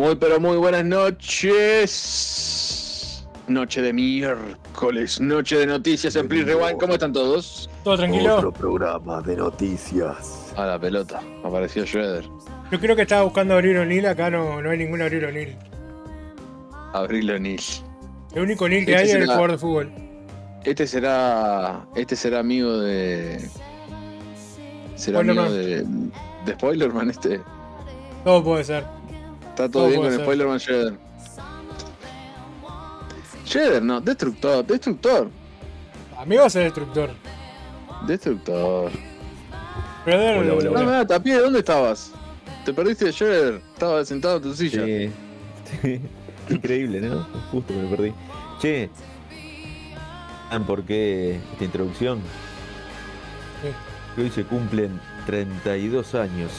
Muy, pero muy buenas noches. Noche de miércoles, noche de noticias en Please Rewind. ¿Cómo están todos? Todo tranquilo. Otro programa de noticias. A la pelota, apareció Shredder. Yo creo que estaba buscando abrir O'Neill. Acá no, no hay ningún abrir O'Neill. Abril O'Neill. El único O'Neill que Este hay es el será- jugador de fútbol. Este será. Este será amigo de. Será Spoilerman. amigo de. De Spoilerman este. Todo puede ser. Está todo bien con. Spoilerman Shredder. Shredder, no, Destructor, Destructor, Amigo es el destructor. Destructor. Shredder, Hola, hola, No, hola. nada, Tapie, ¿dónde estabas? Te perdiste de Shredder. Estaba sentado en tu silla. Sí. Sí. Increíble, ¿no? Justo me perdí. Che. ¿Saben por qué esta introducción? Sí. Hoy se cumplen 32 años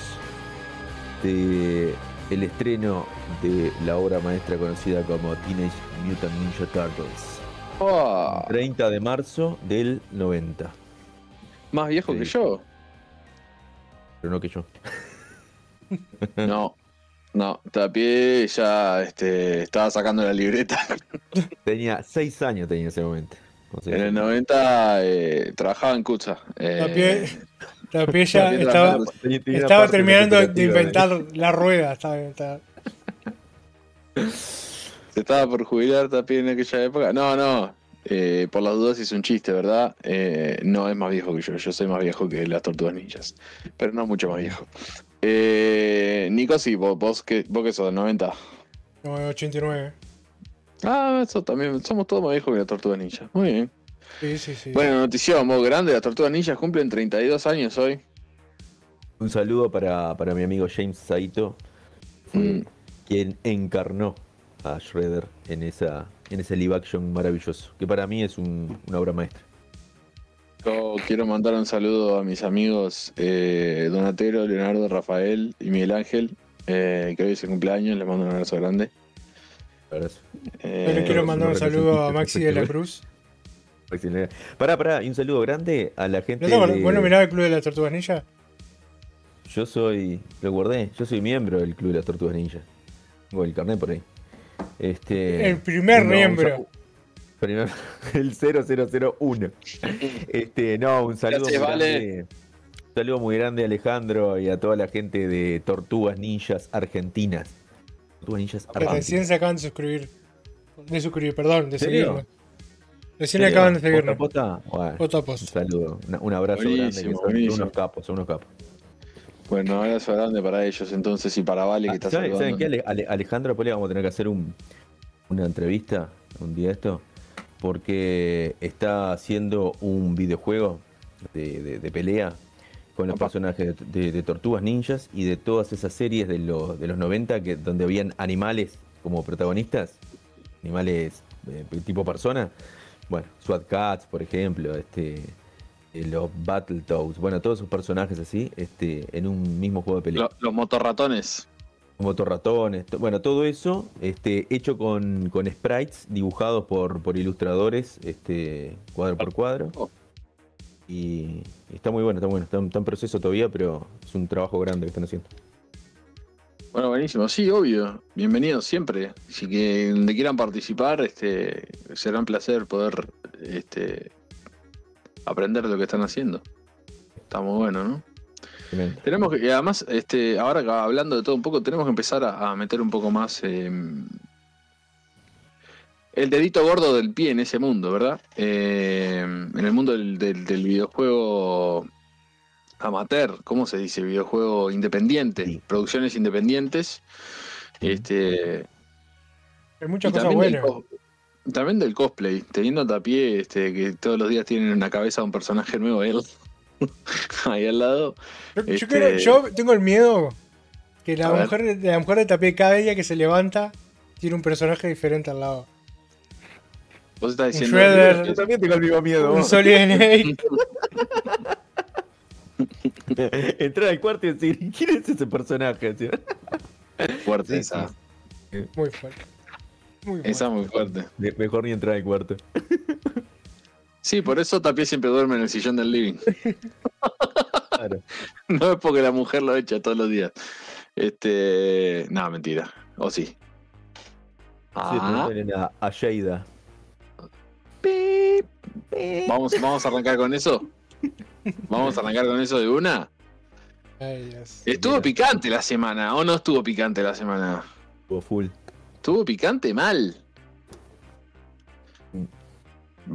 de el estreno de la obra maestra conocida como Teenage Mutant Ninja Turtles. Oh, 30 de marzo del 90. más viejo Sí. que yo. Pero no que yo. No, no, Tapie ya este, estaba sacando la libreta. Tenía 6 años tenía en ese momento. O sea, En el 90 eh, trabajaba en Kutza. Eh, La pie, la pie ya Tapie estaba, terminando de ahí. inventar la rueda. estaba- estaba- Se estaba por jubilar Tapie en aquella época. No, no. eh, por las dudas hice un chiste, ¿verdad? Eh, no es más viejo que yo. Yo soy más viejo que las tortugas ninjas. Pero no mucho más viejo. Eh, Nico, sí, vos, vos, que, vos que sos del 90. No, 89. Ah, eso también. Somos todos más viejos que las tortugas ninjas. Muy bien. Sí, sí, sí. Bueno, notición, vos grande. Las tortugas ninjas cumplen 32 años hoy. Un saludo para, para mi amigo James Saito, Mm. quien encarnó a Shredder en esa en ese live action maravilloso, que para mí es un- una obra maestra. Yo quiero mandar un saludo a mis amigos eh, Donatello, Leonardo, Rafael y Miguel Ángel, eh, que hoy es el cumpleaños, les mando un abrazo grande. Abrazo. Eh, Yo le quiero no mandar un saludo a Maxi de la. Cruz. Pará, pará, y un saludo grande a la gente. ¿No de- Bueno, mirá el Club de las Tortugas Ninja. Yo soy, lo guardé, yo soy miembro del Club de las Tortugas Ninja. Tengo el carnet por ahí. Este, El primer un miembro. primer- el 0001. Este, no, un saludo Gracias, muy Vale. grande. Un saludo muy grande a Alejandro y a toda la gente de Tortugas Ninjas Argentinas. Tortugas Ninjas Que recién Argentinas. se acaban de suscribir. De suscribir, perdón, de seguirnos. Recién acaban de seguirnos. ¿Posta, posta? Bueno, un saludo, un abrazo Buenísimo, grande. Que son unos capos, son unos capos. Bueno, un abrazo grande para ellos entonces y para Vale que Ah, está ¿saben, saludando. ¿saben qué? Ale- Ale- Alejandro Pole vamos a tener que hacer un- una entrevista un día esto, porque está haciendo un videojuego de, de- de pelea con los Opa. personajes de, de- de Tortugas Ninjas y de todas esas series de los, de los 90 que, donde habían animales como protagonistas, animales eh, tipo persona. Bueno, SWAT Cats, por ejemplo, este, eh, los Battletoads, bueno, todos esos personajes así, este, en un mismo juego de pelea. Lo- los motorratones. Motorratones, to- bueno, todo eso este, hecho con, con sprites dibujados por, por ilustradores, este, cuadro por cuadro. Oh. Y está muy bueno, está bueno, está, está en proceso todavía, pero es un trabajo grande que están haciendo. Bueno, buenísimo, sí, obvio. Bienvenidos siempre. Si que donde quieran participar, este, será un placer poder este, aprender de lo que están haciendo. Está muy bueno, ¿no? Tenemos que, y además, este, ahora hablando de todo un poco, tenemos que empezar a, a meter un poco más eh, el dedito gordo del pie en ese mundo, ¿verdad? Eh, en el mundo del, del- del videojuego amateur, ¿cómo se dice? Videojuego independiente, Sí. producciones independientes. Este, Hay muchas cosas también, del, buenas. también del cosplay, teniendo a Tapié este, que todos los días tienen en la cabeza un personaje nuevo él. Ahí al lado. Yo, yo este- quiero- yo tengo el miedo que la ver. mujer, la mujer de Tapie cada día que se levanta tiene un personaje diferente al lado. Vos estás Un diciendo. Shredder. Yo también tengo el mismo miedo. Un Solid. Entrar al cuarto y decir, ¿quién es ese personaje? Fuerte Sí, esa. Muy fuerte. Muy fuerte. Esa muy fuerte. Me- Mejor ni entrar al cuarto. Sí, por eso Tapie siempre duerme en el sillón del living. Claro. No es porque la mujer lo echa todos los días. Este. No, mentira. ¿O sí? Sí, Ah, a, a Sheida. ¿Vamos, ¿Vamos a arrancar con eso? ¿Vamos a arrancar con eso de una? Ay, Dios. Estuvo Mira. picante la semana, ¿o no estuvo picante la semana? Estuvo full. Estuvo picante mal.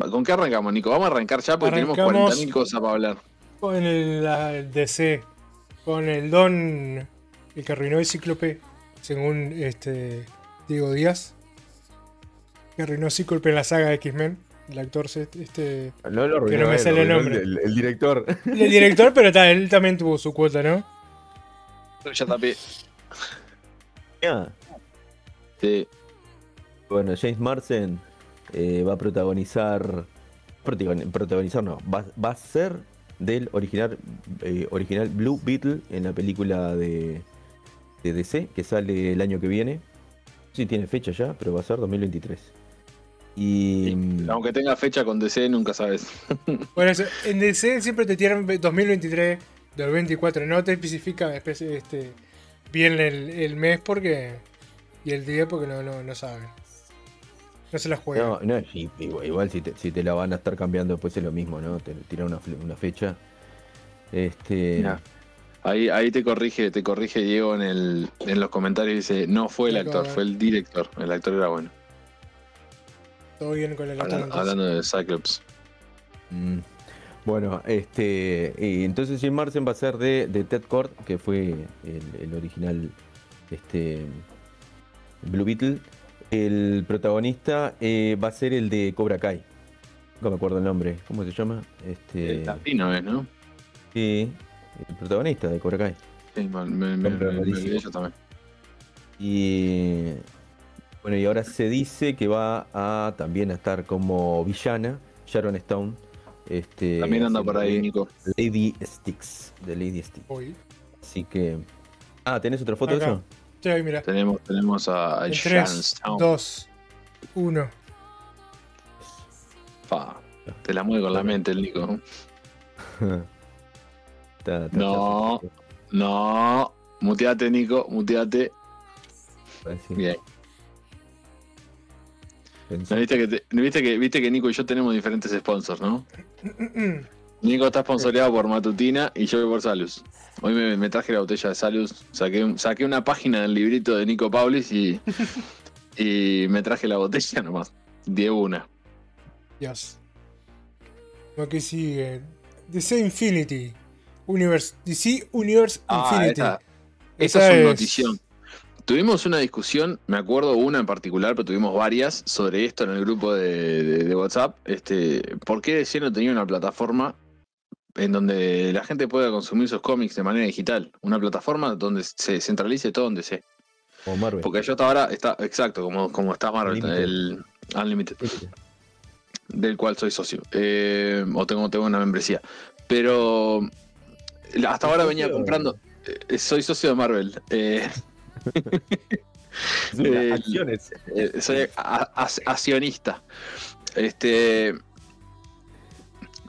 Va, ¿Con qué arrancamos, Nico? Vamos a arrancar ya porque Arrancamos. tenemos 40.000 cosas para hablar. Con el, la- el DC. Con el Don. El que arruinó el Cíclope. Según este. Diego Díaz. Que arruinó Cíclope en la saga de X-Men. El actor este. No lo Que no me sale el nombre. El, el director. El director, pero ta, él también tuvo su cuota, ¿no? Ya tapé. Ah, Sí. Bueno, James Marsden eh, va a protagonizar. protagon- Protagonizar no, va, va a ser del original, eh, original Blue Beetle en la película de, de DC que sale el año que viene. Sí, tiene fecha ya, pero va a ser 2023. Y. mm, Aunque tenga fecha con DC, nunca sabes. Bueno, eso, en DC siempre te tiran 2023, 2024. No te especifica espe- este, bien el, el mes porque y el día porque no, no, no saben. No se la juegan. No, no, y- igual, igual si, te, si te la van a estar cambiando después es lo mismo, ¿no? Te tiran una, fle- una fecha. Este. Ahí, ahí te corrige, te corrige Diego en el, en los comentarios dice, no fue el actor, fue el director. El actor era bueno. Todo bien con el. Hablando, hablando de Cyclops. Mm. Bueno, este. y entonces Jim Marsden va a ser de, de Ted Kord, que fue el, el original este, Blue Beetle. El protagonista eh, va a ser el de Cobra Kai. No me acuerdo el nombre. ¿Cómo se llama? Este. El latino es, ¿no? sí, el protagonista de Cobra Kai. Sí, me, me, me- me- también. Y bueno, y ahora se dice que va a también a estar como villana Sharon Stone. Este, También anda por ahí, Nico. Lady Sticks. De Lady Sticks. Uy. Así que. Ah, ¿tenés otra foto Acá. de eso? Sí, ahí mira. Tenemos, tenemos a Sharon 3, Stone. 2, 1. Pa, te la mueve con la mente el Nico. No. No, muteate, Nico, muteate. Bien. Pensé- ¿No viste, que te- ¿no viste, que, viste que Nico y yo tenemos diferentes sponsors, ¿no? Nico está sponsoreado por Matutina y yo por Salus. Hoy me, me traje la botella de Salus, saqué, saqué una página del librito de Nico Paulis y, y me traje la botella nomás. De una. Dios. Lo que sigue. DC Infinity. Universe. DC Universe Ah, Infinity. esa, esa Esa es una es- notición. Tuvimos una discusión, me acuerdo una en particular, pero tuvimos varias sobre esto en el grupo de, de- de WhatsApp. Este, ¿Por qué DC no tenía una plataforma en donde la gente pueda consumir sus cómics de manera digital? Una plataforma donde se centralice todo. Como Marvel. Porque yo hasta ahora está, exacto, como, como está Marvel, Unlimited. el Unlimited, del cual soy socio. Eh, o tengo, tengo una membresía. Pero hasta ahora venía comprando. eh, soy socio de Marvel. Eh, El- acciones. eh, soy accionista. Este.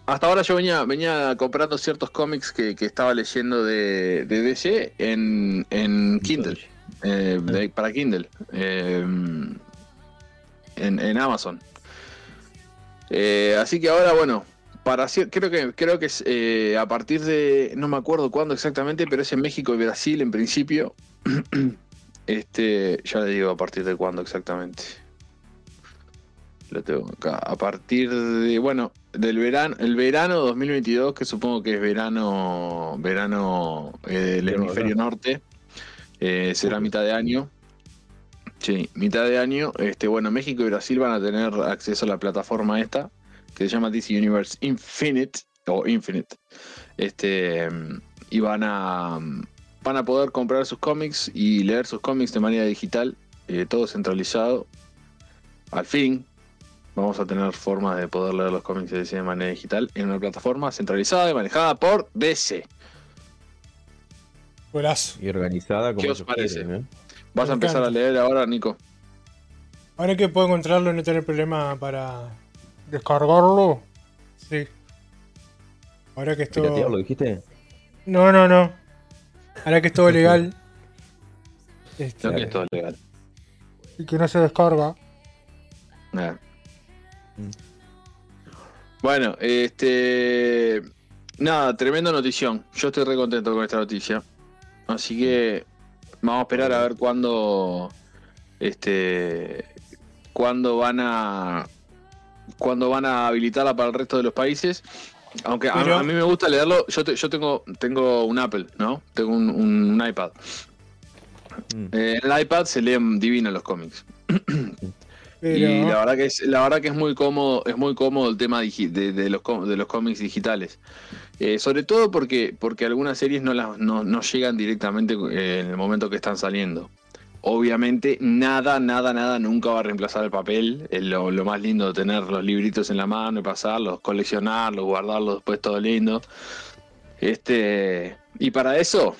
Hasta ahora yo venía, venía comprando ciertos cómics que, que estaba leyendo de, de DC en, en Kindle. eh, de- para Kindle. eh, en, en Amazon. Eh, así que ahora, bueno, para creo que creo que es eh, a partir de. No me acuerdo cuándo exactamente, pero es en México y Brasil en principio. Este, ya le digo a partir de cuándo exactamente. Lo tengo acá. A partir de, bueno, del verano, el verano 2022, que supongo que es verano, verano eh, del hemisferio ¿no? norte, eh, será mitad de año. Sí, mitad de año. Este, bueno, México y Brasil van a tener acceso a la plataforma esta, que se llama DC Universe Infinite, o Infinite. Este, y van a, van a poder comprar sus cómics y leer sus cómics de manera digital, eh, todo centralizado. Al fin, vamos a tener formas de poder leer los cómics de DC de manera digital en una plataforma centralizada y manejada por DC. Golazo. Y organizada como ¿Qué os parece? quieren, ¿eh? ¿Vas Me a empezar a leer ahora, Nico? Ahora que puedo encontrarlo y no tener problema para descargarlo. Sí. Ahora que esto. ¿Piratearlo dijiste? No, no, no. Ahora que es todo legal. Este, Creo que es legal. y que no se descarga. Bueno, este. Nada, tremenda notición. Yo estoy re contento con esta noticia. Así que vamos a esperar a ver cuándo. Este. Cuándo van a. Cuándo van a habilitarla para el resto de los países. Aunque a- Pero- a, mí me gusta leerlo. Yo, te- yo tengo, tengo un Apple, ¿no? Tengo un, un iPad. Mm. Eh, en el iPad se leen divino los cómics. Pero, Y la verdad que es, la verdad que es muy cómodo, es muy cómodo el tema de, de los, de los cómics digitales. Eh, sobre todo porque, porque algunas series no, las, no, no llegan directamente eh, en el momento que están saliendo. Obviamente, nada, nada, nada nunca va a reemplazar el papel. Es lo, lo más lindo de tener los libritos en la mano y pasarlos, coleccionarlos, guardarlos después todo lindo. Este, y para eso,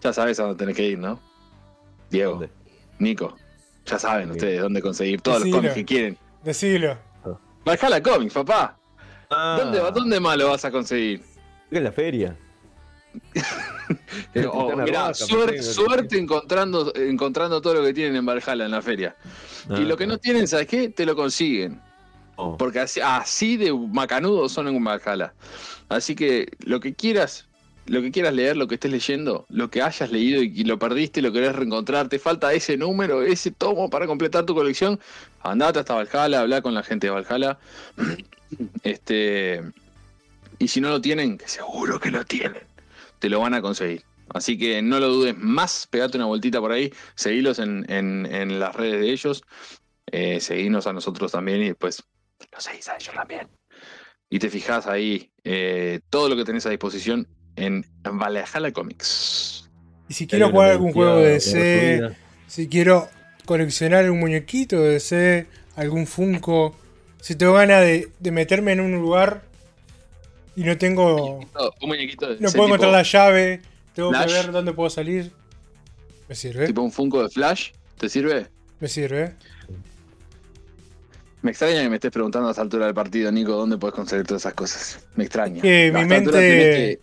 ya sabes a dónde tenés que ir, ¿no? Diego. ¿Dónde? Nico, ya saben Sí. ustedes dónde conseguir todos los cómics que quieren. decilo. Valhalla Comics, papá. Ah, ¿Dónde, ¿Dónde más lo vas a conseguir? En la feria. Oh, mirá, suerte, suerte encontrando, encontrando todo lo que tienen en Valhalla en la feria. y lo que no tienen, ¿sabes qué? Te lo consiguen. Oh. Porque así, así de macanudos son en Valhalla. Así que lo que quieras, lo que quieras leer, lo que estés leyendo, lo que hayas leído y, y lo perdiste, lo querés reencontrar, te falta ese número, ese tomo para completar tu colección, andate hasta Valhalla, habla con la gente de Valhalla. este y si no lo tienen, que seguro que lo tienen, te lo van a conseguir. Así que no lo dudes más, pegate una vueltita por ahí, seguilos en, en- en las redes de ellos, eh, seguinos a nosotros también y después los seguís a ellos también. Y te fijas ahí eh, todo lo que tenés a disposición en Valhalla Comics. Y si quiero jugar algún juego de DC, DC. si quiero coleccionar un muñequito de DC, algún Funko, si tengo ganas de, de meterme en un lugar y no tengo. Un muñequito de No puedo tipo, encontrar la llave, tengo Flash. que ver dónde puedo salir. Me sirve, tipo un Funko de Flash, ¿te sirve? me sirve. Me extraña que me estés preguntando a esta altura del partido, Nico, dónde puedes conseguir todas esas cosas. Me extraña. Que mi mente- que-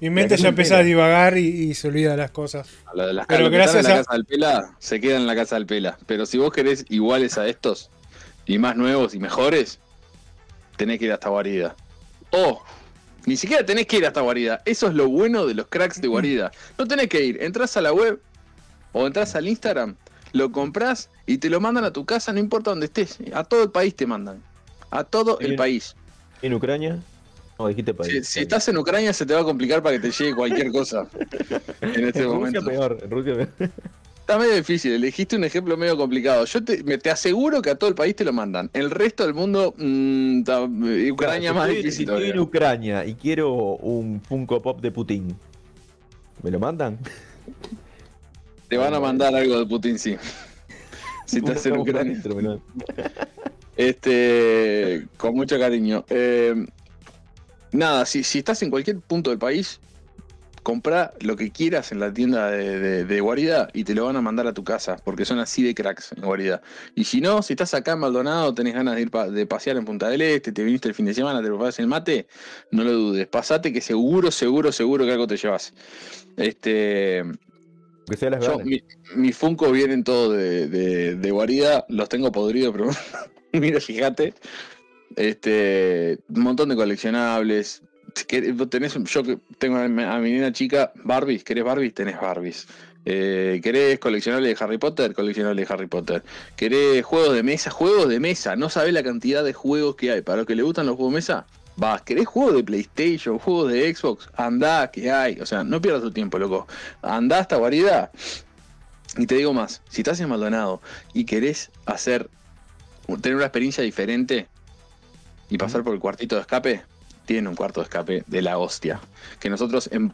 Mi mente ya me empieza a divagar y, y se olvida las cosas. A lo de las Pero gracias en la a- casa del Pela, se quedan en la casa del Pela. Pero si vos querés iguales a estos, y más nuevos y mejores, tenés que ir hasta Guarida. O, ni siquiera tenés que ir hasta Guarida. Eso es lo bueno de los cracks de Guarida. No tenés que ir, entras a la web o entras al Instagram, lo compras y te lo mandan a tu casa, no importa dónde estés. A todo el país te mandan. A todo el país. ¿En Ucrania? No, dijiste país. Si, si estás en Ucrania se te va a complicar para que te llegue cualquier cosa en este en Rusia momento. peor, en Rusia peor. Está medio difícil, elegiste un ejemplo medio complicado. Yo te, me- te aseguro que a todo el país te lo mandan. El resto del mundo, mm, eh, Ucrania Claro, más estoy- difícil. Si estoy en. Ucrania y quiero un Funko Pop de Putin, ¿me lo mandan? Te van a mandar algo de Putin, sí. Si estás en Ucrania. Este, con mucho cariño. Eh, nada, si, si estás en cualquier punto del país, compra lo que quieras en la tienda de, de- de Guarida y te lo van a mandar a tu casa, porque son así de cracks en Guarida. Y si no, si estás acá en Maldonado, tenés ganas de ir pa- de pasear en Punta del Este, te viniste el fin de semana, te preparás el mate, no lo dudes, pasate que seguro, seguro, seguro que algo te llevas. Este, Que sea las yo, mi, mis Funko vienen todos de, de, de guarida, los tengo podridos, pero mira, fíjate. Este, un montón de coleccionables. Si querés, vos tenés, un- yo tengo a mi, a mi nena chica, Barbies, ¿querés Barbies? Tenés Barbies. Eh, ¿Querés coleccionable de Harry Potter? Coleccionable de Harry Potter. ¿Querés juegos de mesa? Juegos de mesa. No sabés la cantidad de juegos que hay. Para los que le gustan los juegos de mesa, vas. ¿Querés juegos de PlayStation? ¿Juegos de Xbox? Andá, que hay. O sea, no pierdas tu tiempo, loco. Andá hasta guarida. Y te digo más, si estás en Maldonado y querés hacer, tener una experiencia diferente y pasar por el cuartito de escape, tiene un cuarto de escape de la hostia. Que nosotros en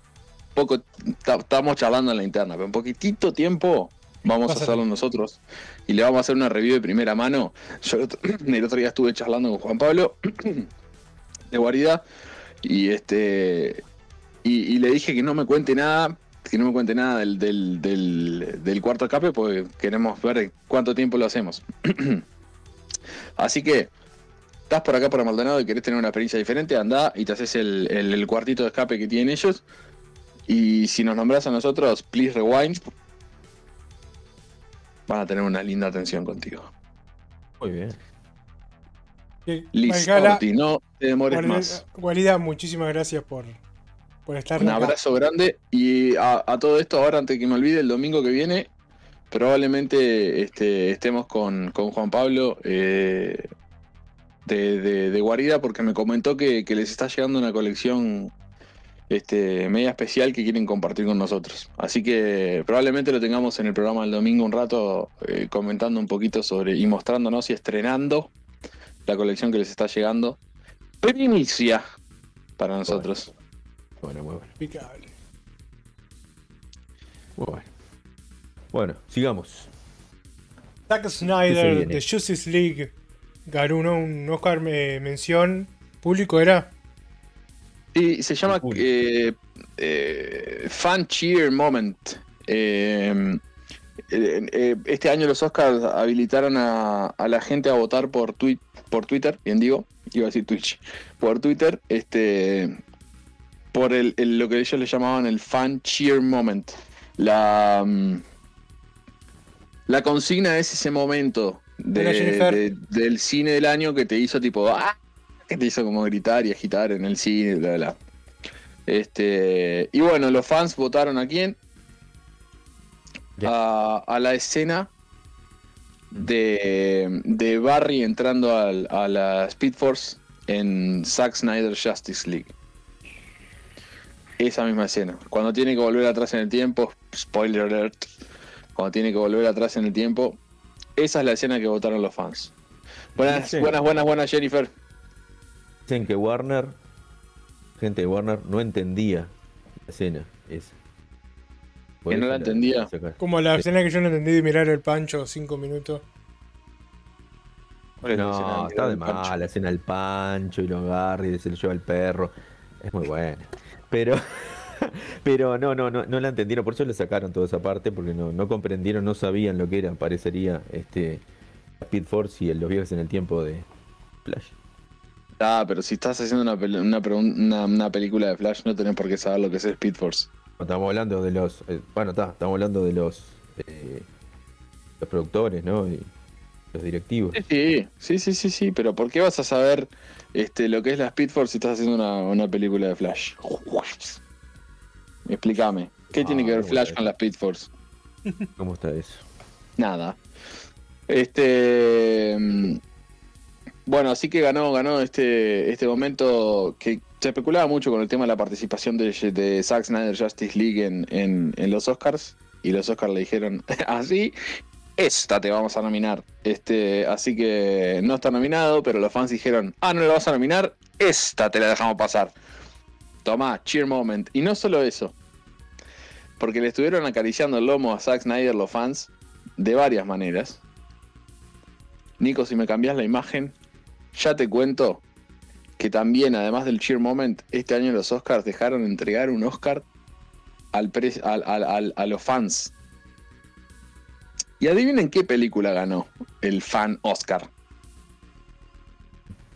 poco, ta- estamos charlando en la interna, pero en poquitito tiempo vamos a hacerlo nosotros y le vamos a hacer una review de primera mano. Yo el otro, el otro día estuve charlando con Juan Pablo de Guarida y este y, y le dije que no me cuente nada que no me cuente nada del, del, del, del cuarto escape porque queremos ver cuánto tiempo lo hacemos así que estás por acá por Maldonado y querés tener una experiencia diferente anda y te haces el, el- el cuartito de escape que tienen ellos y si nos nombras a nosotros please rewind van a tener una linda atención contigo. Muy bien. Que- Liz Valgala, Orti, no te demores más. Walida, muchísimas gracias por, por estar Un acá. abrazo grande y a, a todo esto, ahora antes que me olvide, el domingo que viene, probablemente este, estemos con, con Juan Pablo eh, de, de- de Guarida porque me comentó que, que les está llegando una colección este, media especial que quieren compartir con nosotros. Así que probablemente lo tengamos en el programa el domingo un rato eh, comentando un poquito sobre y mostrándonos y estrenando la colección que les está llegando. Primicia para nosotros. Bueno, muy bueno. Impecable. Muy bueno. Bueno, sigamos. Zack ¿Qué se Snyder de Justice League ganó un- un Oscar me- mención público era Sí, se llama eh, eh, Fan Cheer Moment. Eh, eh, eh, este año los Oscars habilitaron a, a la gente a votar por, twi- por Twitter, bien digo, iba a decir Twitch, por Twitter, este, por el, el- lo que ellos le llamaban el Fan Cheer Moment. La, mm, la consigna es ese momento de- de- del cine del año que te hizo tipo, ¡ah! que te hizo como gritar y agitar en el cine, bla, bla. Este, y bueno, los fans votaron a quién? A, a la escena de, de Barry entrando al- a la Speed Force en Zack Snyder Justice League. Esa misma escena. Cuando tiene que volver atrás en el tiempo, spoiler alert, cuando tiene que volver atrás en el tiempo, esa es la escena que votaron los fans. Buenas, Sí. buenas, buenas, buenas, Jennifer. Dicen que Warner, gente de Warner, no entendía la escena esa. Por Que no la entendía. como la Sí. escena que yo no entendí de mirar el pancho cinco minutos. ¿Cuál es la escena No, está de mal, la escena del pancho y lo agarra y se lo lleva el perro. Es muy buena. Pero, pero no, no, no, no la entendieron, por eso le sacaron toda esa parte, porque no, no comprendieron, no sabían lo que era, parecería este Speed Force y el- los viajes en el tiempo de Flash. Ah, pero si estás haciendo una, una- una película de Flash, no tenés por qué saber lo que es Speed Force. Estamos hablando de los, eh, bueno, está, estamos hablando de los, eh, los productores, ¿no? Y los directivos. Sí, sí, sí, sí, sí, pero ¿por qué vas a saber este, lo que es la Speed Force si estás haciendo una, una película de Flash? Explícame. ¿Qué Ah, tiene que ver no, Flash con la Speed Force? ¿Cómo está eso? Nada. Este. mm, Bueno, así que ganó, ganó este, este momento que se especulaba mucho con el tema de la participación de, de Zack Snyder Justice League en, en- en los Oscars. Y los Oscars le dijeron, así, esta te vamos a nominar. Este, así que no está nominado, pero los fans dijeron, ah, no le vas a nominar, esta te la dejamos pasar. Toma, cheer moment. Y no solo eso, porque le estuvieron acariciando el lomo a Zack Snyder los fans de varias maneras. Nico, si me cambias la imagen, ya te cuento que también, además del cheer moment, este año los Oscars dejaron entregar un Oscar al pre- al- al- al- a los fans. Y adivinen qué película ganó el fan Oscar.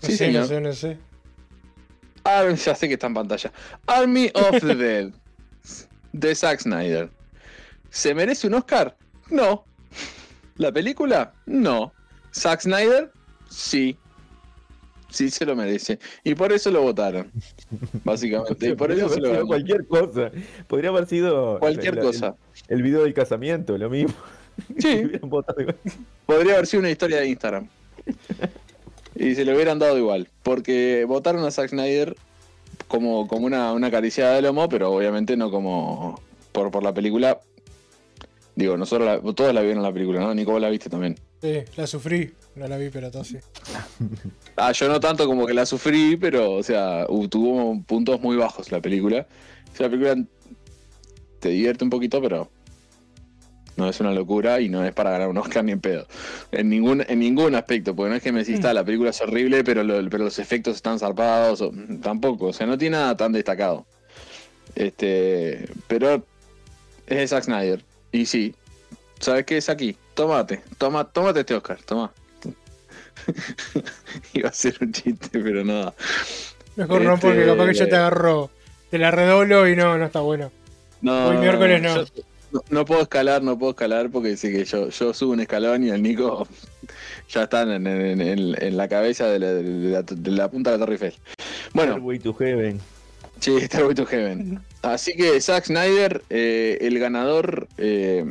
Sí, señor. no sé, no sé. Ya sé que está en pantalla. Army of the Dead. De Zack Snyder. ¿Se merece un Oscar? No. ¿La película? No. ¿Zack Snyder? Sí. Sí se lo merece. Y por eso lo votaron. Básicamente. Y por eso se lo cualquier cosa. Podría haber sido Cualquier el- cosa. El, el video del casamiento, lo mismo. Sí. Podría haber sido una historia de Instagram. Y se lo hubieran dado igual. Porque votaron a Zack Snyder como, como una, una acariciada de lomo, pero obviamente no como por, por la película. Digo, nosotros la- todos la vieron la película, ¿no? Nico, vos la viste también. Sí, la sufrí. No la vi, pero todo sí. Ah, yo no tanto como que la sufrí, pero, o sea, hu- tuvo puntos muy bajos la película. O sea, la película te divierte un poquito, pero no es una locura y no es para ganar un Oscar ni en pedo. En ningún, en ningún aspecto, porque no es que me decís, "Ta, la película es horrible, pero, lo- pero los efectos están zarpados. o- tampoco, o sea, no tiene nada tan destacado. Este, pero es de Zack Snyder. Y sí, ¿sabes qué es aquí? Tómate, toma, tómate este Oscar, toma. Iba a ser un chiste, pero nada. Mejor no, porque Este- capaz que yo te agarro. Te la redoblo y no, no está bueno. No, Hoy miércoles no. Yo, no, no puedo escalar, no puedo escalar porque dice que yo, yo subo un escalón y el Nico ya está en, en- en- en la cabeza de la, de la- de la punta de la Torre Eiffel. Bueno, Stairway to Heaven. Sí, Starway to Heaven. Así que Zack Snyder, eh, el ganador, eh,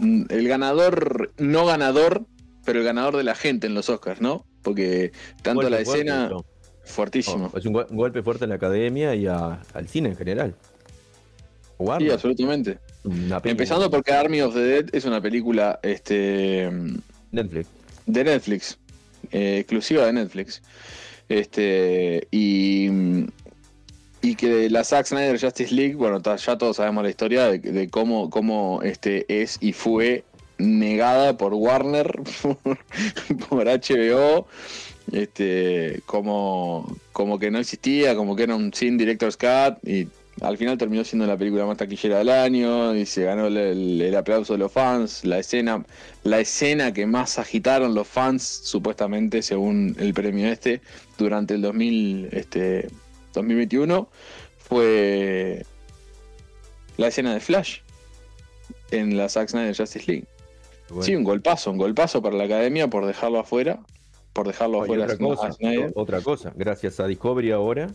el ganador no ganador, pero el ganador de la gente en los Oscars, ¿no? Porque tanto Golpe la escena, fuertísimo. No, es un, gol- un golpe fuerte a la academia y a- al cine en general. Sí, Warner, absolutamente. Empezando porque Army of the Dead es una película este, Netflix. de Netflix, eh, exclusiva de Netflix. Este, y, y que la Zack Snyder Justice League, bueno, ya todos sabemos la historia de, de cómo, cómo este, es y fue negada por Warner, por, por HBO, este, como, como que no existía, como que era un sin director's cut y al final terminó siendo la película más taquillera del año y se ganó el, el- el aplauso de los fans, la escena, la escena que más agitaron los fans, supuestamente, según el premio este, durante el 2000, este, 2021, fue la escena de Flash en la Zack Snyder Justice League. Bueno. Sí, un golpazo, un golpazo para la academia por dejarlo afuera, por dejarlo afuera otra cosa, Snyder. otra cosa, gracias a Discovery ahora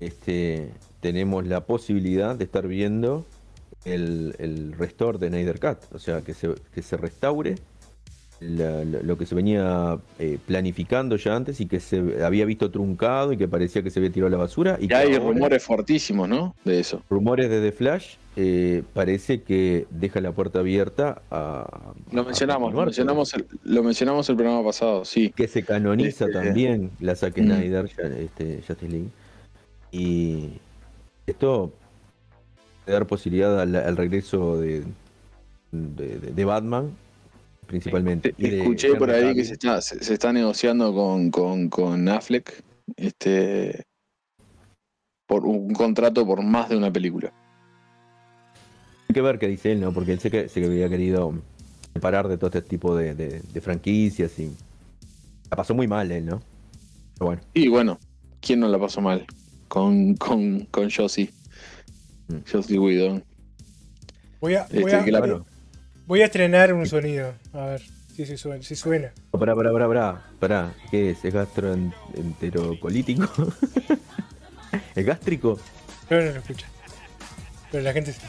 este, tenemos la posibilidad de estar viendo el, el restore de Snyder Cut, o sea, que se, que se restaure la- la- lo que se venía eh, planificando ya antes y que se había visto truncado y que parecía que se había tirado a la basura. Y Y que hay ahora, rumores fuertísimos, ¿no? De eso. rumores de The Flash, eh, parece que deja la puerta abierta a... Lo a mencionamos, lo continuar. mencionamos, el, lo mencionamos el programa pasado, sí. que se canoniza Este, también la Zack mm. Snyder, ya- este, Justice League. Y esto puede dar posibilidad al, al regreso de, de, Batman, principalmente. y Escuché por ahí que se está, se, se está negociando con, con, con Affleck este, por un contrato por más de una película. Hay que ver qué dice él, ¿no? Porque él sé que, sé que había querido separar de todo este tipo de, de- de franquicias y la pasó muy mal él, ¿no? Pero bueno, Y bueno, ¿quién no la pasó mal? Con, con, con Josie. Mm. Josie Whedon. Voy a, voy, Este, a, la- voy a estrenar un sonido. A ver si, si suena. Si suena. Pará, pará, pará, pará, pará. ¿Qué es? ¿Es gastroenterocolítico? ¿Es gástrico? Pero no lo escucha. Pero la gente sí.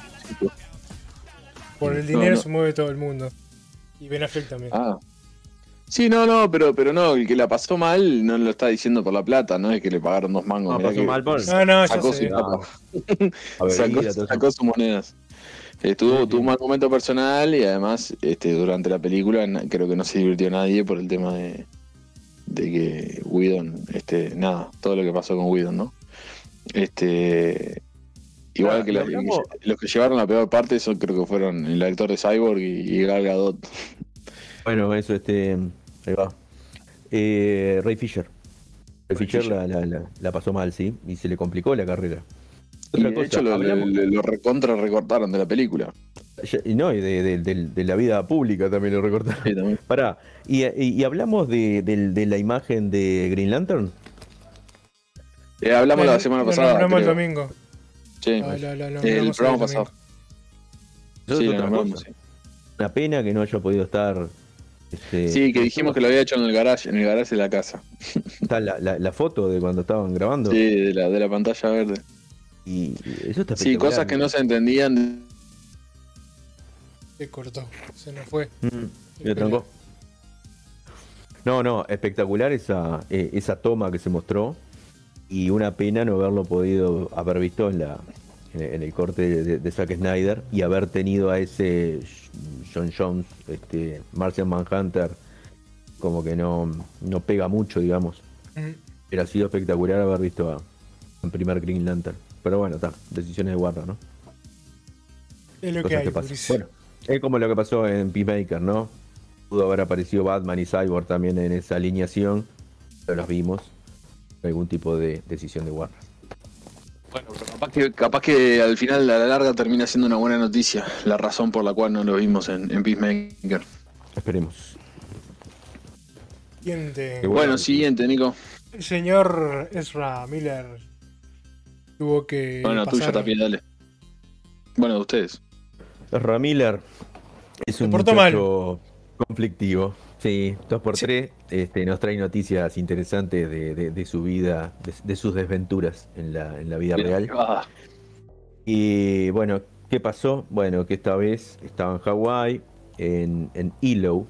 Por el No, dinero no. se mueve todo el mundo. Y Ben Affleck también. Ah. Sí, no, no, pero, pero no, el que la pasó mal no lo está diciendo por la plata, no es que le pagaron dos mangos. No, pasó que mal por- no, no, sacó sé. su- No. sacó, sus monedas. Eh, tuvo, Sí, sí. tuvo un mal momento personal y además este, durante la película creo que no se divirtió nadie por el tema de, de que Whedon, este, nada, todo lo que pasó con Whedon, ¿no? Este, igual Ah, que la- los que llevaron la peor parte eso creo que fueron el actor de Cyborg y, y Gal Gadot. Bueno, eso, este. Ahí va. Eh, Ray Fisher. Ray Ray Fisher Fisher. la, la- la- la pasó mal, sí. Y se le complicó la carrera. Y Otra de cosa, hecho lo, hablamos- lo- lo recontra recortaron de la película. y no, y de, de- de- de la vida pública también lo recortaron. Sí, también. Pará, y, y- y hablamos de, la imagen de Green Lantern. Eh, hablamos la Lo- semana lo pasada. nombramos el creo. domingo. Sí, Ah, lo- lo el nombramos programa el pasado. Sí, lo nombramos, sí. Una pena que no haya podido estar. Este, Sí, que dijimos que lo había hecho en el garage, en el garage de la casa. Está la, la- la foto de cuando estaban grabando. Sí, de la, de la pantalla verde. Y eso está Sí, cosas que no se entendían. Se cortó. Se nos fue. Mm, me trancó. No, no, espectacular esa, eh, esa toma que se mostró y una pena no haberlo podido haber visto en la en el, corte de, de Zack Snyder y haber tenido a ese John Jones, este Martian Manhunter, como que no, no pega mucho, digamos. Hubiera sido espectacular haber visto a en primer Green Lantern. Pero bueno, está, decisiones de Warner, ¿no? Es lo que hay, que. Bueno, es como lo que pasó en Peacemaker, ¿no? Pudo haber aparecido Batman y Cyborg también en esa alineación, pero los vimos. Algún tipo de decisión de Warner. Bueno, pero capaz que, capaz que al final, a la larga, termina siendo una buena noticia. La razón por la cual no lo vimos en, en Peacemaker. Esperemos. Siguiente. Bueno. Bueno, siguiente, Nico. El señor Ezra Miller tuvo que Bueno, tuya pasar, también, dale. Bueno, de ustedes. Ramiller es un mal. muchacho conflictivo. Sí, dos por tres. Este, nos trae noticias interesantes de, de- de su vida, de, de sus desventuras en la, en la vida real. Ah, Y bueno, ¿qué pasó? Bueno, que esta vez estaba en Hawái, en, en Hilo.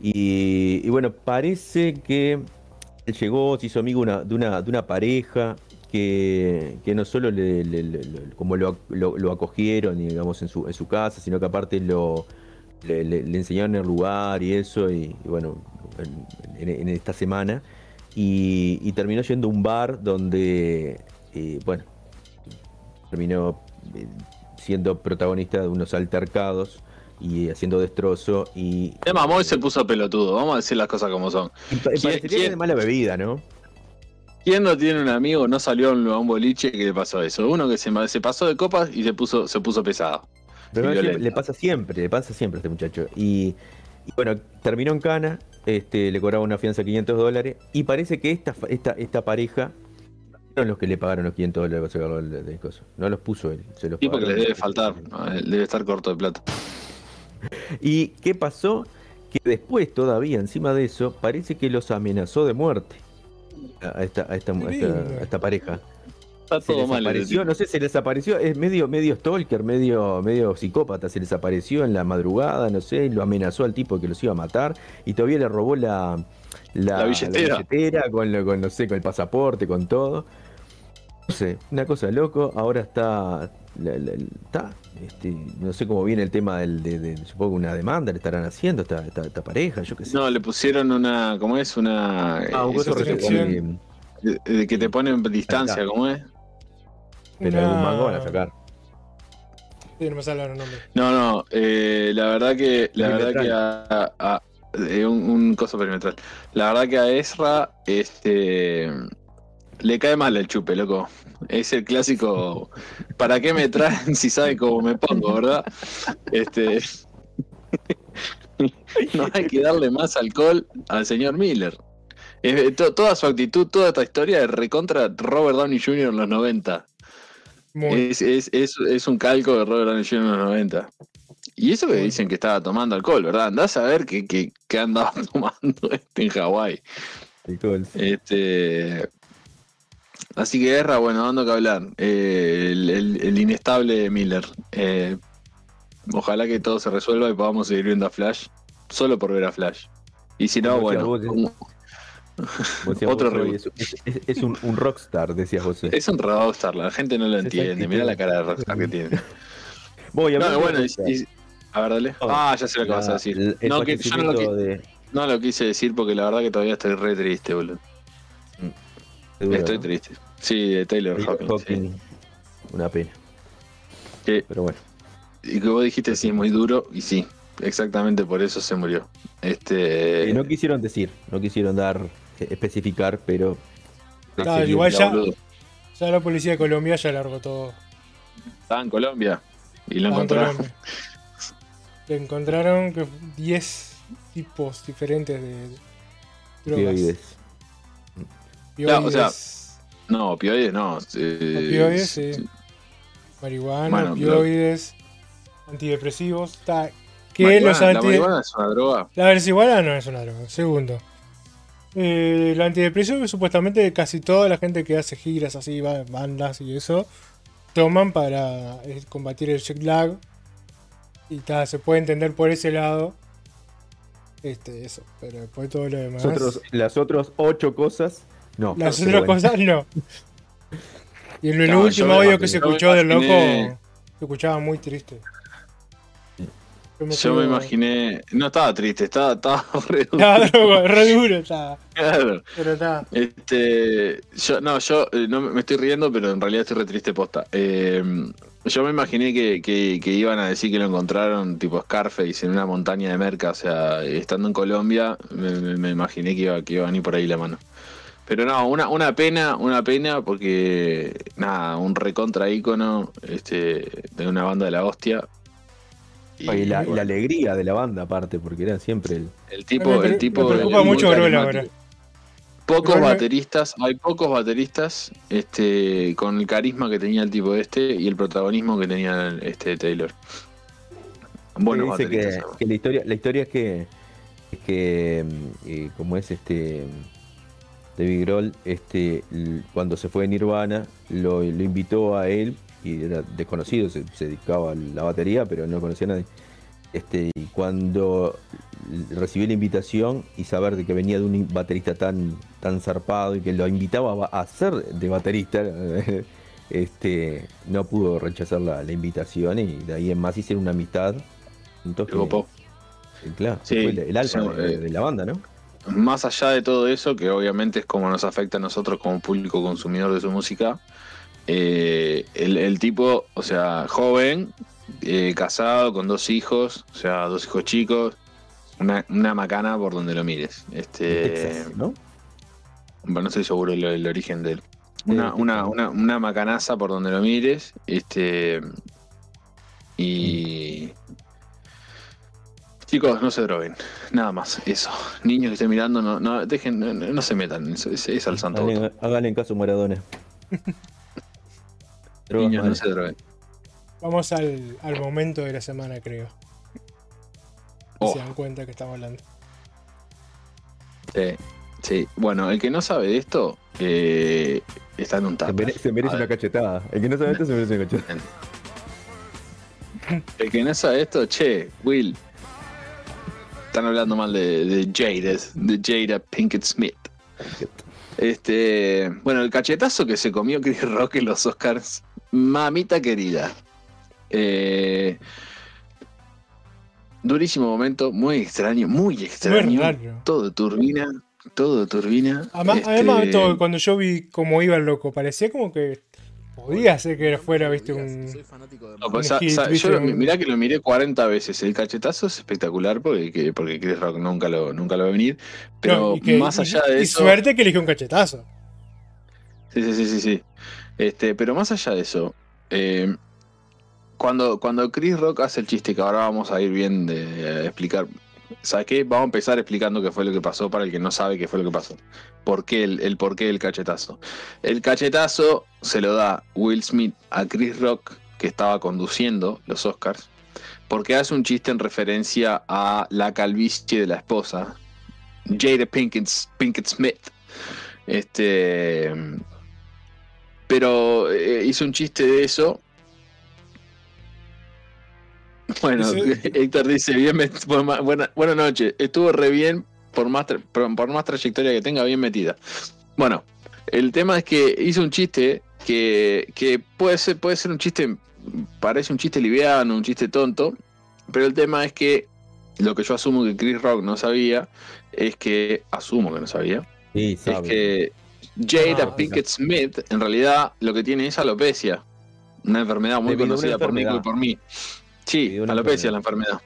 Y, y bueno, parece que él llegó, se hizo amigo una- de, una, de una pareja que, que no solo le, le- le- le- como lo, lo- lo acogieron digamos, en, su, en su casa, sino que aparte lo, le, le- le enseñaron el lugar y eso, y, y bueno, en, en- en esta semana. Y, y terminó yendo a un bar donde, eh, bueno, terminó eh, siendo protagonista de unos altercados y haciendo destrozo y, Se mamó y se puso pelotudo. Vamos a decir las cosas como son. y pa- parecería quién- de mala bebida, ¿no? ¿Quién no tiene un amigo, no salió a un, boliche que le pasó eso? Uno que se, se pasó de copas y se puso, se puso pesado. Pero le- pasa siempre, le pasa siempre a este muchacho. Y, y bueno, terminó en Cana, este, le cobraba una fianza de 500 dólares y parece que esta, fa- esta, esta pareja fueron los que le pagaron los 500 dólares para sacarlo del, del coso. No los puso él, se los Sí, porque le debe faltar. ¿no? Él Debe estar corto de plata. ¿Y qué pasó? Que después todavía, encima de eso, parece que los amenazó de muerte a a esta, a esta, a esta- a esta pareja. Está Se todo les mal. ese apareció, no sé, se les apareció, es medio, medio stalker, medio, medio psicópata, se les apareció en la madrugada, no sé, y lo amenazó al tipo que los iba a matar, y todavía le robó la, la, La billetera. billetera con, lo- con, no sé, con el pasaporte, con todo. No sé, una cosa loco, ahora está, la- la- está, este, no sé cómo viene el tema del, de, de- supongo que una demanda le estarán haciendo esta, esta, esta pareja, yo qué sé. No, le pusieron una. ¿Cómo es? Una. ah, un de- de que te ponen distancia. ¿cómo es? Pero algún mango van a sacar. Sí, no me sale ahora el nombre. No, no, eh, la verdad que, la verdad que a, a- eh, un, un coso perimetral. La verdad que a Ezra, este, le cae mal el chupe, loco. Es el clásico, ¿para qué me traen si sabe cómo me pongo, verdad? Este, no hay que darle más alcohol al señor Miller. Eh, to- toda su actitud, toda esta historia es recontra Robert Downey Jr. en los 90. Muy. Es, es, es, es un calco de Robert Downey Jr. en los 90. Y eso que dicen que estaba tomando alcohol, ¿verdad? Andás a ver qué, qué, qué andaba tomando este en Hawái. Este, así que guerra, bueno, dando que hablar. Eh, el, el- el inestable Miller. Eh, ojalá que todo se resuelva y podamos seguir viendo a Flash. Solo por ver a Flash. Y si no, bueno, como- Vos decías Otro reboot. es, es- es un, un rockstar, decías José. es un rockstar, la gente no lo entiende. Mira la cara de rockstar que tiene. Voy a No, bueno, y- y- a ver, dale. Oh, Ah, ya sé lo que vas a decir. El, el No, que yo no lo, fallecimiento qui- de- no lo quise decir porque la verdad que todavía estoy re triste, boludo. duro, Estoy ¿no? triste. Sí, de Taylor Taylor Hawkins. sí. Una pena. Que- Pero bueno. Y que vos dijiste sí, es muy duro, y sí, exactamente por eso se murió. Este. Y no quisieron decir, no quisieron dar, especificar, pero. Claro, igual ya, ya, la policía de Colombia ya largó todo. Estaba en Colombia y lo en encontraron. Colombia. Le encontraron que 10 tipos diferentes de drogas. opioides. Claro, o sea, No, opioides no. eh, Opioides, sí. marihuana, Bueno, opioides, antidepresivos. ta- que marihuana, los La anti... marihuana es una droga. La versiguana no es una droga. Segundo. Eh, el antidepresivo que supuestamente casi toda la gente que hace giras así, ba- bandas y eso, toman para eh, combatir el jet lag. Y ta, se puede entender por ese lado. Este, eso. Pero después todo lo demás. Las, otros- las otras ocho cosas, no. las otras bueno. cosas no. Y en el No, último audio que se escuchó del loco, se escuchaba muy triste. Yo me imaginé. No estaba triste, estaba, estaba re duro. Estaba re- duro, estaba. Claro. Pero está. Este, yo, no, yo eh, no me me estoy riendo, pero en realidad estoy re triste posta. Eh, yo me imaginé que, que- que iban a decir que lo encontraron tipo Scarface en una montaña de merca, o sea, estando en Colombia, me, me- me imaginé que iba, que iban a ir por ahí la mano. Pero no, una, una pena, una pena, porque nada, un recontra ícono este, de una banda de la hostia. Y, Y la, y bueno, la alegría de la banda, aparte, porque eran siempre el. el tipo, Me el tipo me preocupa mucho ahora. Pocos bateristas, hay pocos bateristas este, con el carisma que tenía el tipo este y el protagonismo que tenía este Taylor. Buenos dice que, la historia, la historia es que, es que mm, eh, como es este David Grohl, este, cuando se fue de Nirvana, lo, lo invitó a él, y era desconocido, se, se dedicaba a la batería, pero no conocía a nadie. Este, y cuando recibió la invitación y saber de que venía de un baterista tan, tan zarpado y que lo invitaba a, ser de baterista, este, no pudo rechazar la, la invitación y de ahí en más hicieron una amistad. copó. que, claro, Sí, fue el, el alfa sí, de, eh, de la banda, ¿no? Más allá de todo eso, que obviamente es como nos afecta a nosotros como público consumidor de su música, eh, el, el tipo, o sea, joven, eh, casado, con dos hijos, o sea, dos hijos chicos, una, una macana por donde lo mires. Este, Texas, ¿no? bueno, no estoy seguro el, el origen de él. Una, una, una, una macanaza por donde lo mires. Este. Y. Chicos, no se droguen. Nada más. Eso. Niños que estén mirando, no, no, dejen, no, no se metan. Es, es, es al santo. Háganle, en caso Maradona. Drogas Niños, no se droguen. Vamos al, al momento de la semana, creo. Si Oh. Se dan cuenta que estamos hablando. Sí, sí. Bueno, el que no sabe de esto, eh, está en un Se tap. mere- se merece una cachetada. El que no sabe esto se merece una cachetada. El que no sabe esto, che, Will. Están hablando mal de, de Jada, de Jada Pinkett Smith. Este, bueno, el cachetazo que se comió Chris Rock en los Oscars, mamita querida. Eh, durísimo momento, muy extraño, muy extraño. Muy raro. Todo turbina, todo turbina. Además, Este, además de todo, cuando yo vi cómo iba el loco, parecía como que podía ser que fuera, viste, un. No, pues, un sa- hit, sa- viste, yo lo- un- mirá que lo miré 40 veces. El cachetazo es espectacular porque, que- porque Chris Rock nunca lo, nunca lo va a venir. Pero No, y que- más y- allá y de eso. suerte que eligió un cachetazo. Sí, sí, sí, sí, sí. Este, pero más allá de eso, eh, cuando, cuando Chris Rock hace el chiste, que ahora vamos a ir bien de, eh, explicar. ¿Sabes qué? Vamos a empezar explicando qué fue lo que pasó para el que no sabe qué fue lo que pasó. ¿Por qué el, el porqué del cachetazo? El cachetazo se lo da Will Smith a Chris Rock, que estaba conduciendo los Oscars, porque hace un chiste en referencia a la calvicie de la esposa, Jada Pinkett Smith. Este. Pero eh, hizo un chiste de eso. Bueno, Dice- Héctor dice, bien ma- buena, buena noche, estuvo re bien, por más, tra- por, más trayectoria que tenga, bien metida. Bueno, el tema es que hizo un chiste que, que puede, ser, puede ser un chiste, parece un chiste liviano, un chiste tonto, pero el tema es que lo que yo asumo que Chris Rock no sabía es que, asumo que no sabía, Sí, es que Jada Ah, Pinkett Smith en realidad lo que tiene es alopecia. Una enfermedad muy conocida por Nico y por mí. Sí, alopecia es la enfermedad.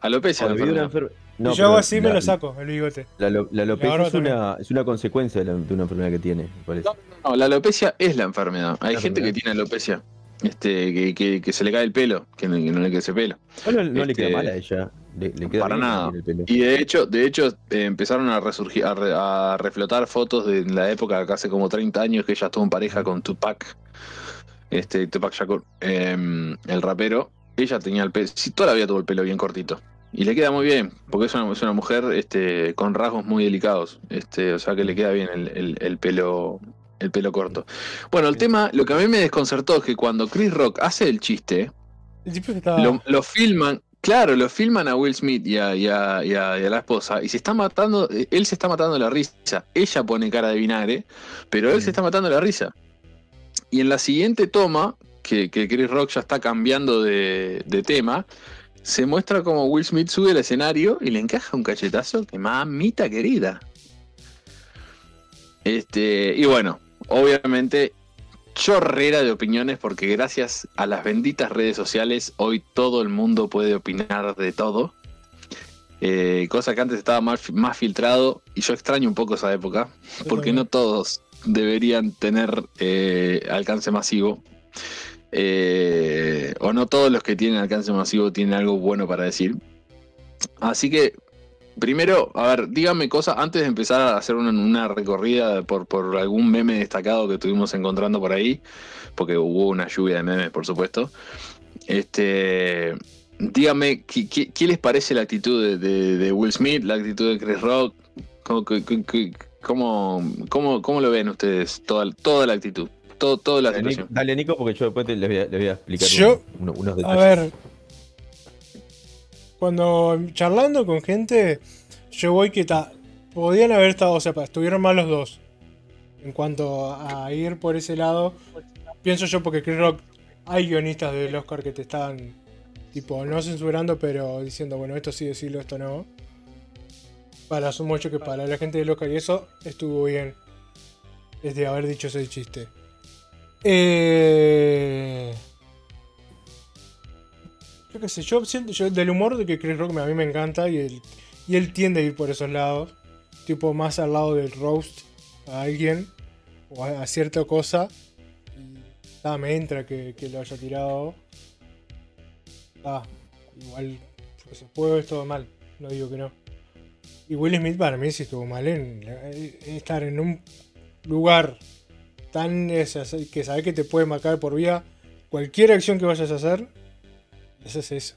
Alopecia es la enfermedad. enfer- No, Si yo hago así, me la- lo saco, el bigote. La, lo- la alopecia es una, es una consecuencia de, la- de una enfermedad que tiene, me parece. No, la alopecia es la enfermedad. Hay La gente que tiene alopecia. Este, que, que- que se le cae el pelo, que no, que no le crece pelo. No, no- no le Este, queda mal a ella. Le, le queda para bien nada. el pelo. Y de hecho, de hecho eh, empezaron a resurgir, a, re- a reflotar fotos de la época que hace como 30 años que ella estuvo en pareja con Tupac, este Tupac Shakur, em, el rapero. Ella tenía el pelo, sí, toda la vida tuvo el pelo bien cortito. Y le queda muy bien, porque es una, es una mujer este, con rasgos muy delicados. Este, o sea que le queda bien el, el- el pelo el pelo corto. Bueno, el tema, lo que a mí me desconcertó es que cuando Chris Rock hace el chiste, estaba. lo filman, claro, lo filman a Will Smith y a, y a- y a- y a la esposa, y se está matando, eh, él se está matando la risa. Ella pone cara de vinagre, pero él Mm. se está matando la risa. Y en la siguiente toma, que, que Chris Rock ya está cambiando de, de tema, se muestra como Will Smith sube al escenario y le encaja un cachetazo que mamita querida. Este, y bueno, obviamente chorrera de opiniones porque gracias a las benditas redes sociales hoy todo el mundo puede opinar de todo. Eh, cosa que antes estaba más, más filtrado y yo extraño un poco esa época porque no todos deberían tener eh, alcance masivo. Eh, o no todos los que tienen alcance masivo tienen algo bueno para decir. Así que, primero, a ver, díganme cosas antes de empezar a hacer una, una recorrida por, por algún meme destacado que estuvimos encontrando por ahí, porque hubo una lluvia de memes, por supuesto. Este, dígame, ¿qué, qué, qué les parece la actitud de, de- de Will Smith, la actitud de Chris Rock? ¿Cómo, cómo, cómo- cómo lo ven ustedes? Toda, toda la actitud, todo, toda la Dale, Nico, situación. dale, Nico, porque yo después te- les voy a, les voy a explicar Yo- un- uno- unos A detalles. ver. Cuando charlando con gente, yo voy que ta, podían haber estado, o sea, estuvieron mal los dos. En cuanto a ir por ese lado, pienso yo porque Chris Rock, hay guionistas del Oscar que te están, tipo, no censurando, pero diciendo, bueno, esto sí decirlo, esto no. Para asumo yo que para la gente del Oscar y eso estuvo bien. Es de haber dicho ese chiste. Eh... Qué sé, yo siento yo del humor de que Chris Rock a mí me encanta y él, tiende a ir por esos lados. Tipo más al lado del roast a alguien o a, cierta cosa. Ah, me entra que, lo haya tirado. Ah, igual, sé, puede haber estado mal, no digo que no. Y Will Smith para mí sí estuvo mal en, en estar en un lugar tan que sabes que te puede marcar por vía cualquier acción que vayas a hacer. Eso es eso.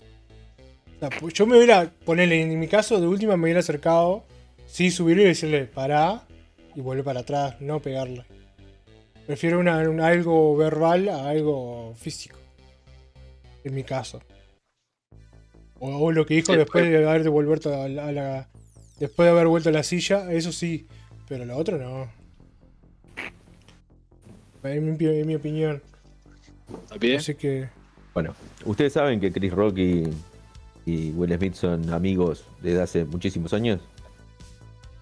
O sea, pues yo me hubiera, ponerle en mi caso, de última me hubiera acercado, sí, subirle y decirle pará y volver para atrás, no pegarle. Prefiero una, un- algo verbal a algo físico. En mi caso. O, o lo que dijo Sí, después pero- de haber devuelto a la, a la- Después de haber vuelto a la silla, eso sí. Pero lo otro no. Es mi, es mi opinión. Así que. Bueno, ustedes saben que Chris Rock y, y Will Smith son amigos desde hace muchísimos años.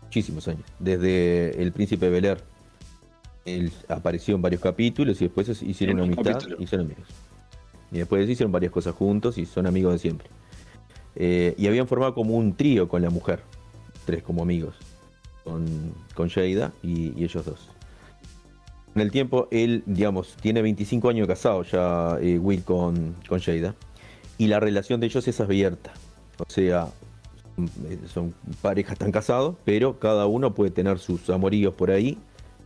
Muchísimos años. Desde El Príncipe Bel Air. Él apareció en varios capítulos y después hicieron una un amistad capítulo. y son amigos. Y después hicieron varias cosas juntos y son amigos de siempre. Eh, y habían formado como un trío con la mujer. Tres como amigos. Con, con Jada y, y ellos dos. En el tiempo, él, digamos, tiene 25 años casado ya eh, Will con, con Jada. Y la relación de ellos es abierta. O sea, son, eh, parejas están casados, pero cada uno puede tener sus amoríos por ahí.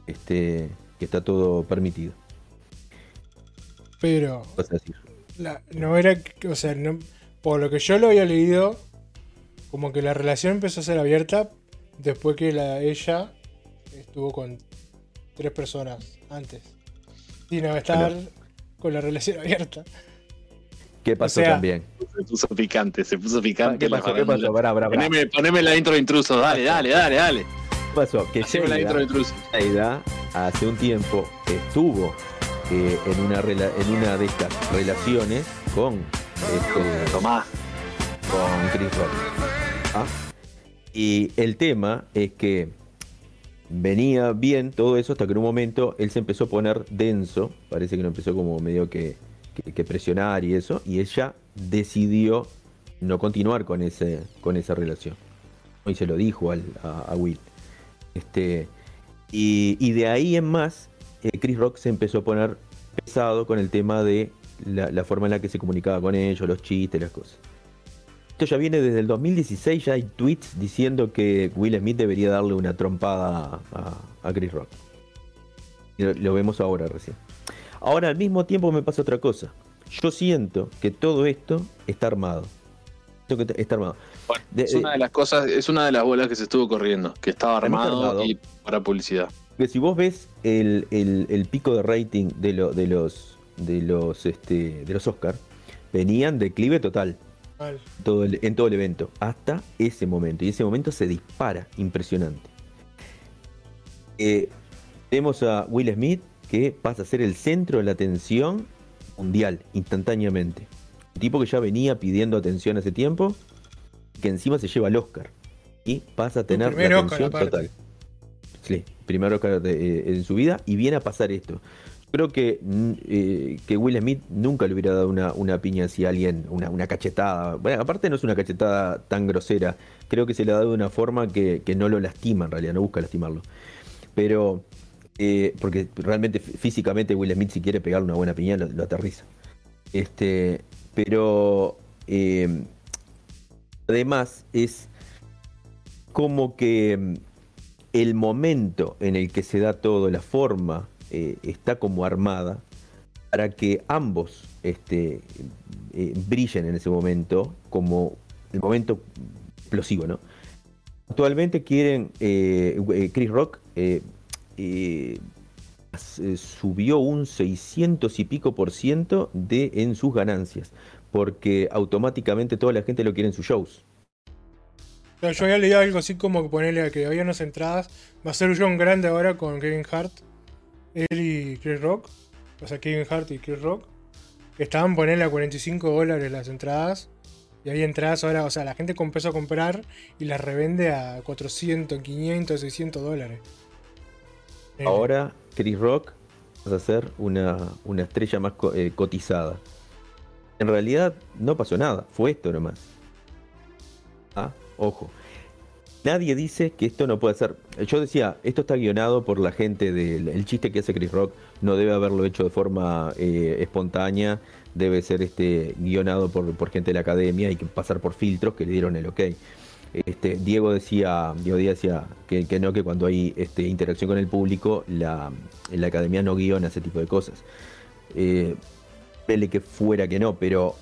Este, que está todo permitido. Pero. Vas a decir. la- no era. O sea, no- por lo que yo lo había leído, como que la relación empezó a ser abierta después que la, ella estuvo con tres personas antes. Sin estar Bueno. con la relación abierta. ¿Qué pasó sea, también? Se puso picante, se puso picante. ¿Qué pasó? ¿Qué pasó? Pará, pará, pará. Poneme, poneme la intro de intrusos, dale, dale, dale, dale. ¿Qué pasó? Que Haceme la intro de Jada, intrusos. Jada hace un tiempo estuvo eh, en, una rela- en una de estas relaciones con este, Tomá. con Chris Rock. ¿ah? Y el tema es que venía bien todo eso hasta que en un momento él se empezó a poner denso, parece que lo empezó como medio que, que- presionar y eso, y ella decidió no continuar con, ese, con esa relación. Y se lo dijo al- a, a Will. Este, y, y de ahí en más, eh, Chris Rock se empezó a poner pesado con el tema de la, la forma en la que se comunicaba con ellos, los chistes, las cosas. Esto ya viene desde el 2016, ya hay tweets diciendo que Will Smith debería darle una trompada a, a Chris Rock. Lo, lo vemos ahora recién. Ahora al mismo tiempo me pasa otra cosa. Yo siento que todo esto está armado. Que está armado. Bueno, De- es una de las cosas, es una de las bolas que se estuvo corriendo, que estaba armado, armado. y para publicidad. Que si vos ves el, el- el pico de rating de, lo- de los de los este, de los Oscar, venían declive total. Mal. todo el- en todo el evento, hasta ese momento. Y ese momento se dispara, impresionante. Eh, vemos a Will Smith que pasa a ser el centro de la atención mundial, instantáneamente. Un tipo que ya venía pidiendo atención hace tiempo, que encima se lleva el Oscar. Y pasa a tener primer la Oscar, atención aparte. total. Sí, primer Oscar de- eh, en su vida y viene a pasar esto. Creo que, mm, eh, que Will Smith nunca le hubiera dado una, una piña así a alguien, una, una cachetada. Bueno, aparte no es una cachetada tan grosera. Creo que se le ha dado de una forma que, que no lo lastima en realidad, no busca lastimarlo. Pero, eh, porque realmente fí- físicamente Will Smith si quiere pegarle una buena piña lo, lo aterriza. Este, pero eh, además es como que mm, el momento en el que se da todo, la forma, eh, está como armada para que ambos este, eh, brillen en ese momento como el momento explosivo, ¿no? Actualmente quieren, eh, Chris Rock subió un 600 y pico por ciento de, en sus ganancias, porque automáticamente toda la gente lo quiere en sus shows. Yo había leído algo así como ponerle a que había unas entradas. Va a ser un show grande ahora con Kevin Hart, él y Chris Rock. O sea, Kevin Hart y Chris Rock. Estaban poniendo a 45 dólares las entradas. Y hay entradas ahora, o sea, la gente empezó a comprar y las revende a 400, 500, 600 dólares. Ahora Chris Rock va a ser una, estrella más eh, cotizada. En realidad no pasó nada, fue esto nomás. Ah, ojo. Nadie dice que esto no puede ser. Yo decía, esto está guionado por la gente del el chiste que hace Chris Rock. No debe haberlo hecho de forma eh, espontánea. Debe ser este guionado por, por, gente de la academia y que pasar por filtros que le dieron el ok. Este, Diego decía, Diego decía que, no, que cuando hay este, interacción con el público, la, la academia no guiona ese tipo de cosas. Eh, que fuera que no, pero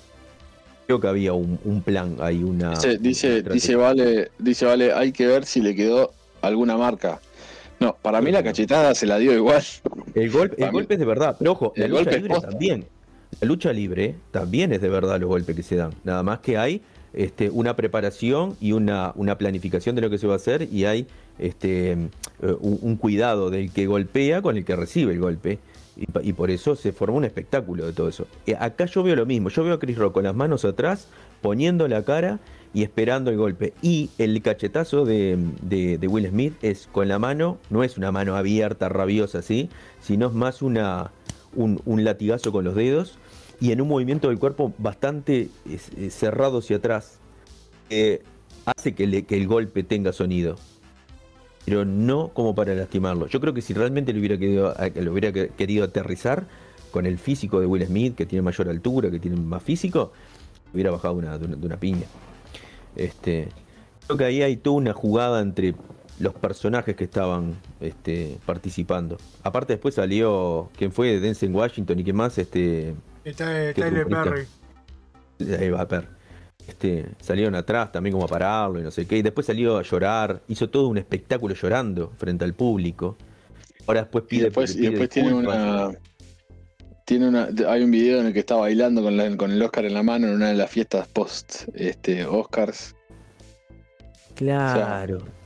creo que había un, plan, hay una. Dice, dice, vale, dice, vale, hay que ver si le quedó alguna marca. No, para mí la cachetada se la dio igual. El golpe, el golpe es de verdad, pero ojo, la lucha libre también. La lucha libre también es de verdad los golpes que se dan. Nada más que hay este, una preparación y una, una, planificación de lo que se va a hacer y hay este, eh, un, cuidado del que golpea con el que recibe el golpe. Y, por eso se forma un espectáculo de todo eso. Acá yo veo lo mismo, yo veo a Chris Rock con las manos atrás, poniendo la cara y esperando el golpe. Y el cachetazo de, Will Smith es con la mano, no es una mano abierta, rabiosa así, sino es más una, un, latigazo con los dedos y en un movimiento del cuerpo bastante cerrado hacia atrás, hace que, que el golpe tenga sonido pero no como para lastimarlo. Yo creo que si realmente lo hubiera querido, lo hubiera querido aterrizar con el físico de Will Smith, que tiene mayor altura, que tiene más físico, hubiera bajado una, de, una, piña. Este, creo que ahí hay toda una jugada entre los personajes que estaban este, participando. Aparte después salió, ¿quién fue? Denzel Washington y qué más? Este, Está Tyler Perry. Ahí va, Perry. Este, salieron atrás también como a pararlo y no sé qué. Y después salió a llorar, hizo todo un espectáculo llorando frente al público. Ahora después pide. Y después, y después tiene una. Tiene una, hay un video en el que está bailando con, con el Oscar en la mano en una de las fiestas post este, Oscars. Claro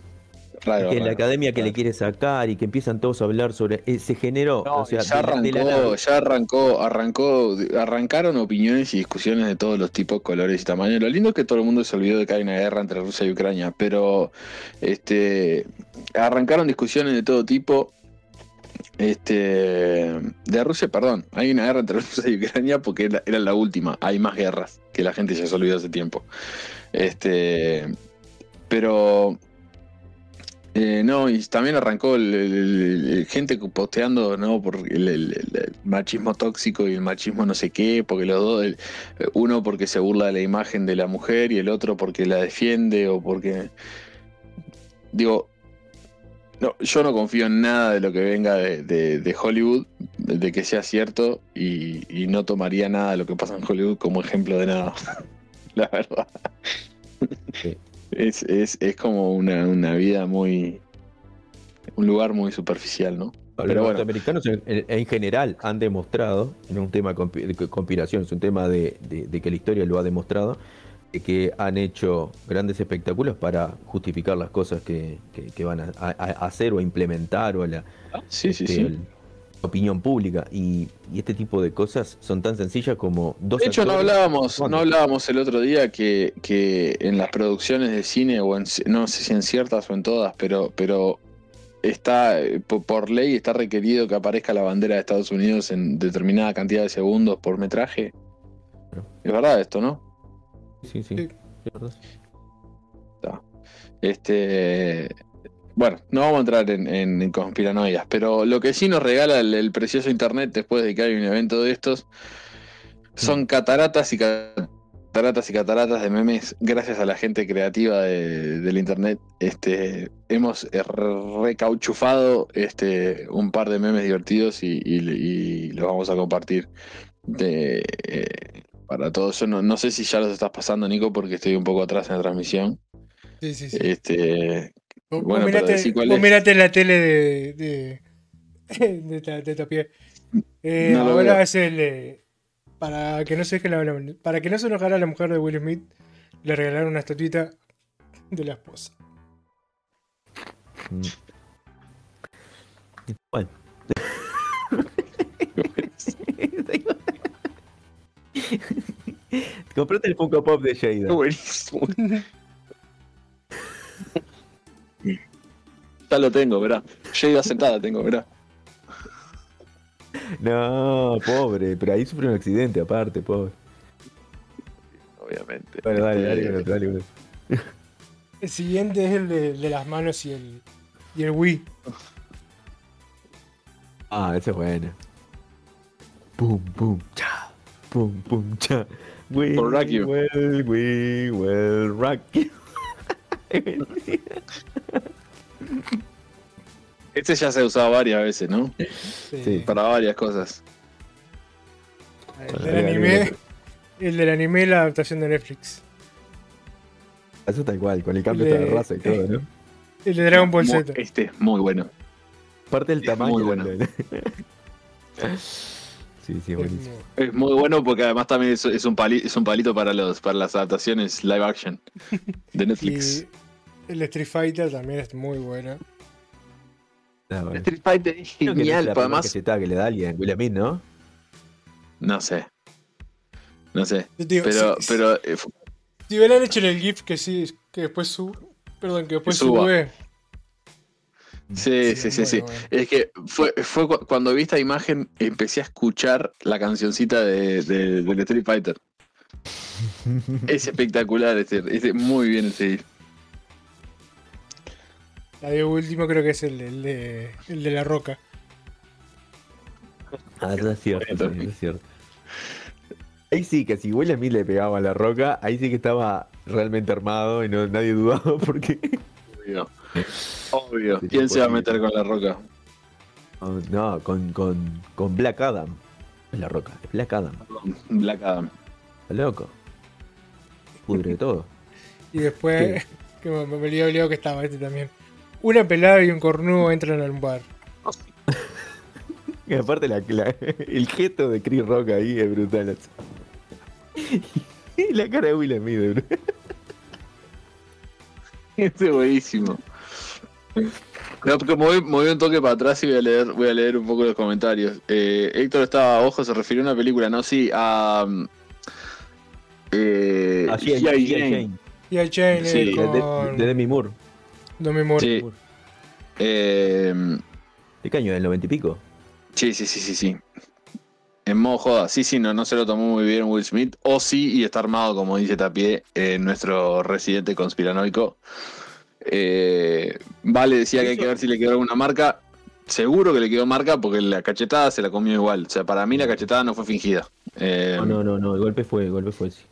que la academia que le quiere sacar y que empiezan todos a hablar sobre. Eh, se generó. ya arrancó, ya arrancó, arrancó, arrancaron opiniones y discusiones de todos los tipos, colores y tamaños. Lo lindo es que todo el mundo se olvidó de que hay una guerra entre Rusia y Ucrania, pero este arrancaron discusiones de todo tipo. Este de Rusia, perdón, hay una guerra entre Rusia y Ucrania porque era, era la última. Hay más guerras que la gente ya se olvidó hace tiempo. Este, pero eh, no, y también arrancó el, gente posteando ¿no? por el, machismo tóxico y el machismo no sé qué, porque los dos, uno porque se burla de la imagen de la mujer y el otro porque la defiende o porque... Digo, no, yo no confío en nada de lo que venga de, Hollywood, de que sea cierto, y, no tomaría nada de lo que pasa en Hollywood como ejemplo de nada, la verdad. Es, es, es como una, una, vida muy. un lugar muy superficial, ¿no? Pero los norteamericanos en, general han demostrado, en un tema de conspiración, es un tema de, que la historia lo ha demostrado, que han hecho grandes espectáculos para justificar las cosas que, van a, hacer o a implementar o a la, sí, sí, este, sí opinión pública. Y, este tipo de cosas son tan sencillas como dos de hecho no hablábamos no hablábamos el otro día que, que en las producciones de cine o en, no sé si en ciertas o en todas pero pero está por, ley está requerido que aparezca la bandera de Estados Unidos en determinada cantidad de segundos por metraje. Es verdad esto no sí sí, sí. este bueno, no vamos a entrar en, conspiranoias, pero lo que sí nos regala el, precioso internet después de que hay un evento de estos son mm. cataratas y cataratas y cataratas de memes gracias a la gente creativa de- del internet. Este, hemos recauchufado este, un par de memes divertidos y, y- y los vamos a compartir de, eh, para todos. No, no sé si ya los estás pasando, Nico, porque estoy un poco atrás en la transmisión. Sí, sí, sí. Este, Vos- vos bueno, mirate, decí cuál vos es. mirate la tele de. de. de, ta- de Tapié. Eh, No ahora es el. eh, para que no se deje la, la- para que no se enojara la mujer de Will Smith, le regalaron una estatuita de la esposa. Mm. Bueno. Comprate el Funko Pop de Jada. buenísimo. Lo tengo, verá. Yo iba sentada, tengo, verá. No, pobre, pero ahí sufrió un accidente aparte, pobre. Obviamente. Bueno, dale, dale, dale, otro. El siguiente es el de, de las manos y el. y el Wii. Ah, ese es bueno. Pum, pum, cha. Pum, pum, cha. We Por rock you. will, we will rock you. Este ya se ha usado varias veces, ¿no? Sí. Para varias cosas. El del anime. El del anime, la adaptación de Netflix. Eso tal cual, con el cambio Le- de raza y todo, ¿no? El de Dragon Ball Z. Este es muy bueno. Parte del Es tamaño. muy bueno. del- sí, sí, buenísimo. muy- Es muy bueno porque además también es, es un, pali- es un palito para, los, para las adaptaciones live action de Netflix. Y el Street Fighter también es muy bueno. Ah, bueno. Street Fighter es que genial, primera además. cachetada que le da a alguien, Will Smith, ¿no? No sé. No sé. Digo, Pero, si, pero eh, fu- si hubieran hecho en el GIF que sí, que después sube. Perdón, que después Que suba. sube. sí, sí, sí, sí. bueno, bueno. Es que fue, fue cu- cuando vi esta imagen, empecé a escuchar la cancioncita de, de- del Street Fighter. Es espectacular, este, este- muy bien este GIF. La de último creo que es el, el de, el de la roca. Ah, eso es cierto, Bueno, eso es cierto. Ahí sí que si Will Smith le pegaba a la roca, ahí sí que estaba realmente armado y no, nadie dudaba porque. Obvio. Obvio. Sí, ¿Quién se va a meter con la roca? Oh, No, con, con, con Black Adam. Es la roca, Black Adam. Black Adam. Está loco. Pudre todo. Y después, que me, me que estaba este también. Una pelada y un cornudo entran al bar. Y aparte la, la- el gesto de Chris Rock ahí es brutal. Y la cara de Will Smith, brutal. Este es buenísimo. No, porque moví, moví un toque para atrás y voy a leer, voy a leer un poco los comentarios. Eh, Héctor estaba, ojo, se refirió a una película, no, sí, a. um, eh, Ah, G.I. G.I. G.I. Jane. Jane. Y el Chain Sí, con de- de Demi Moore. Demi Moore. Sí. Eh, ¿De qué año? ¿Del noventa y pico? sí, sí, sí, sí, sí. En modo joda, sí, sí, no, no se lo tomó muy bien Will Smith. O sí, y está armado, como dice Tapié, eh, nuestro residente conspiranoico. Eh, vale, decía que hay que ver si le quedó alguna marca. Seguro que le quedó marca porque la cachetada se la comió igual. O sea, para mí la cachetada no fue fingida. Eh, No, no, no, no, el golpe fue, el golpe fue sí.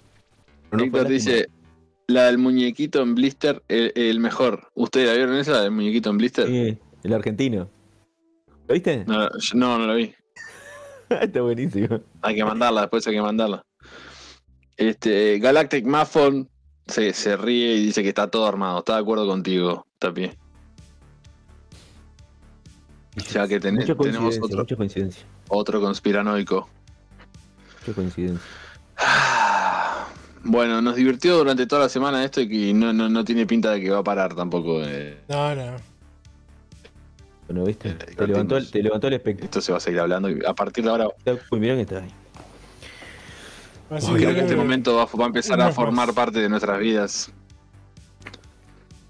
No fue Víctor dice, la del muñequito en blister, el, el mejor. ¿Ustedes la vieron esa, la del muñequito en blister? Sí, el argentino. ¿Lo viste? No, yo- no, no la vi. Está buenísimo. Hay que mandarla, después hay que mandarla. Este, Galactic Muffin se, se ríe y dice que está todo armado. Está de acuerdo contigo, Tapi. Ya que ten- tenemos otro, mucha coincidencia. otro conspiranoico. Mucha coincidencia. Bueno, nos divirtió durante toda la semana esto y que no, no, no tiene pinta de que va a parar tampoco. eh. No, no. Bueno, ¿viste? Eh, Te levantó, el- te levantó el espectro. Esto se va a seguir hablando y a partir de ahora Uy, mirá que está ahí. Así creo que- que este momento va, va a empezar a formar más. parte de nuestras vidas.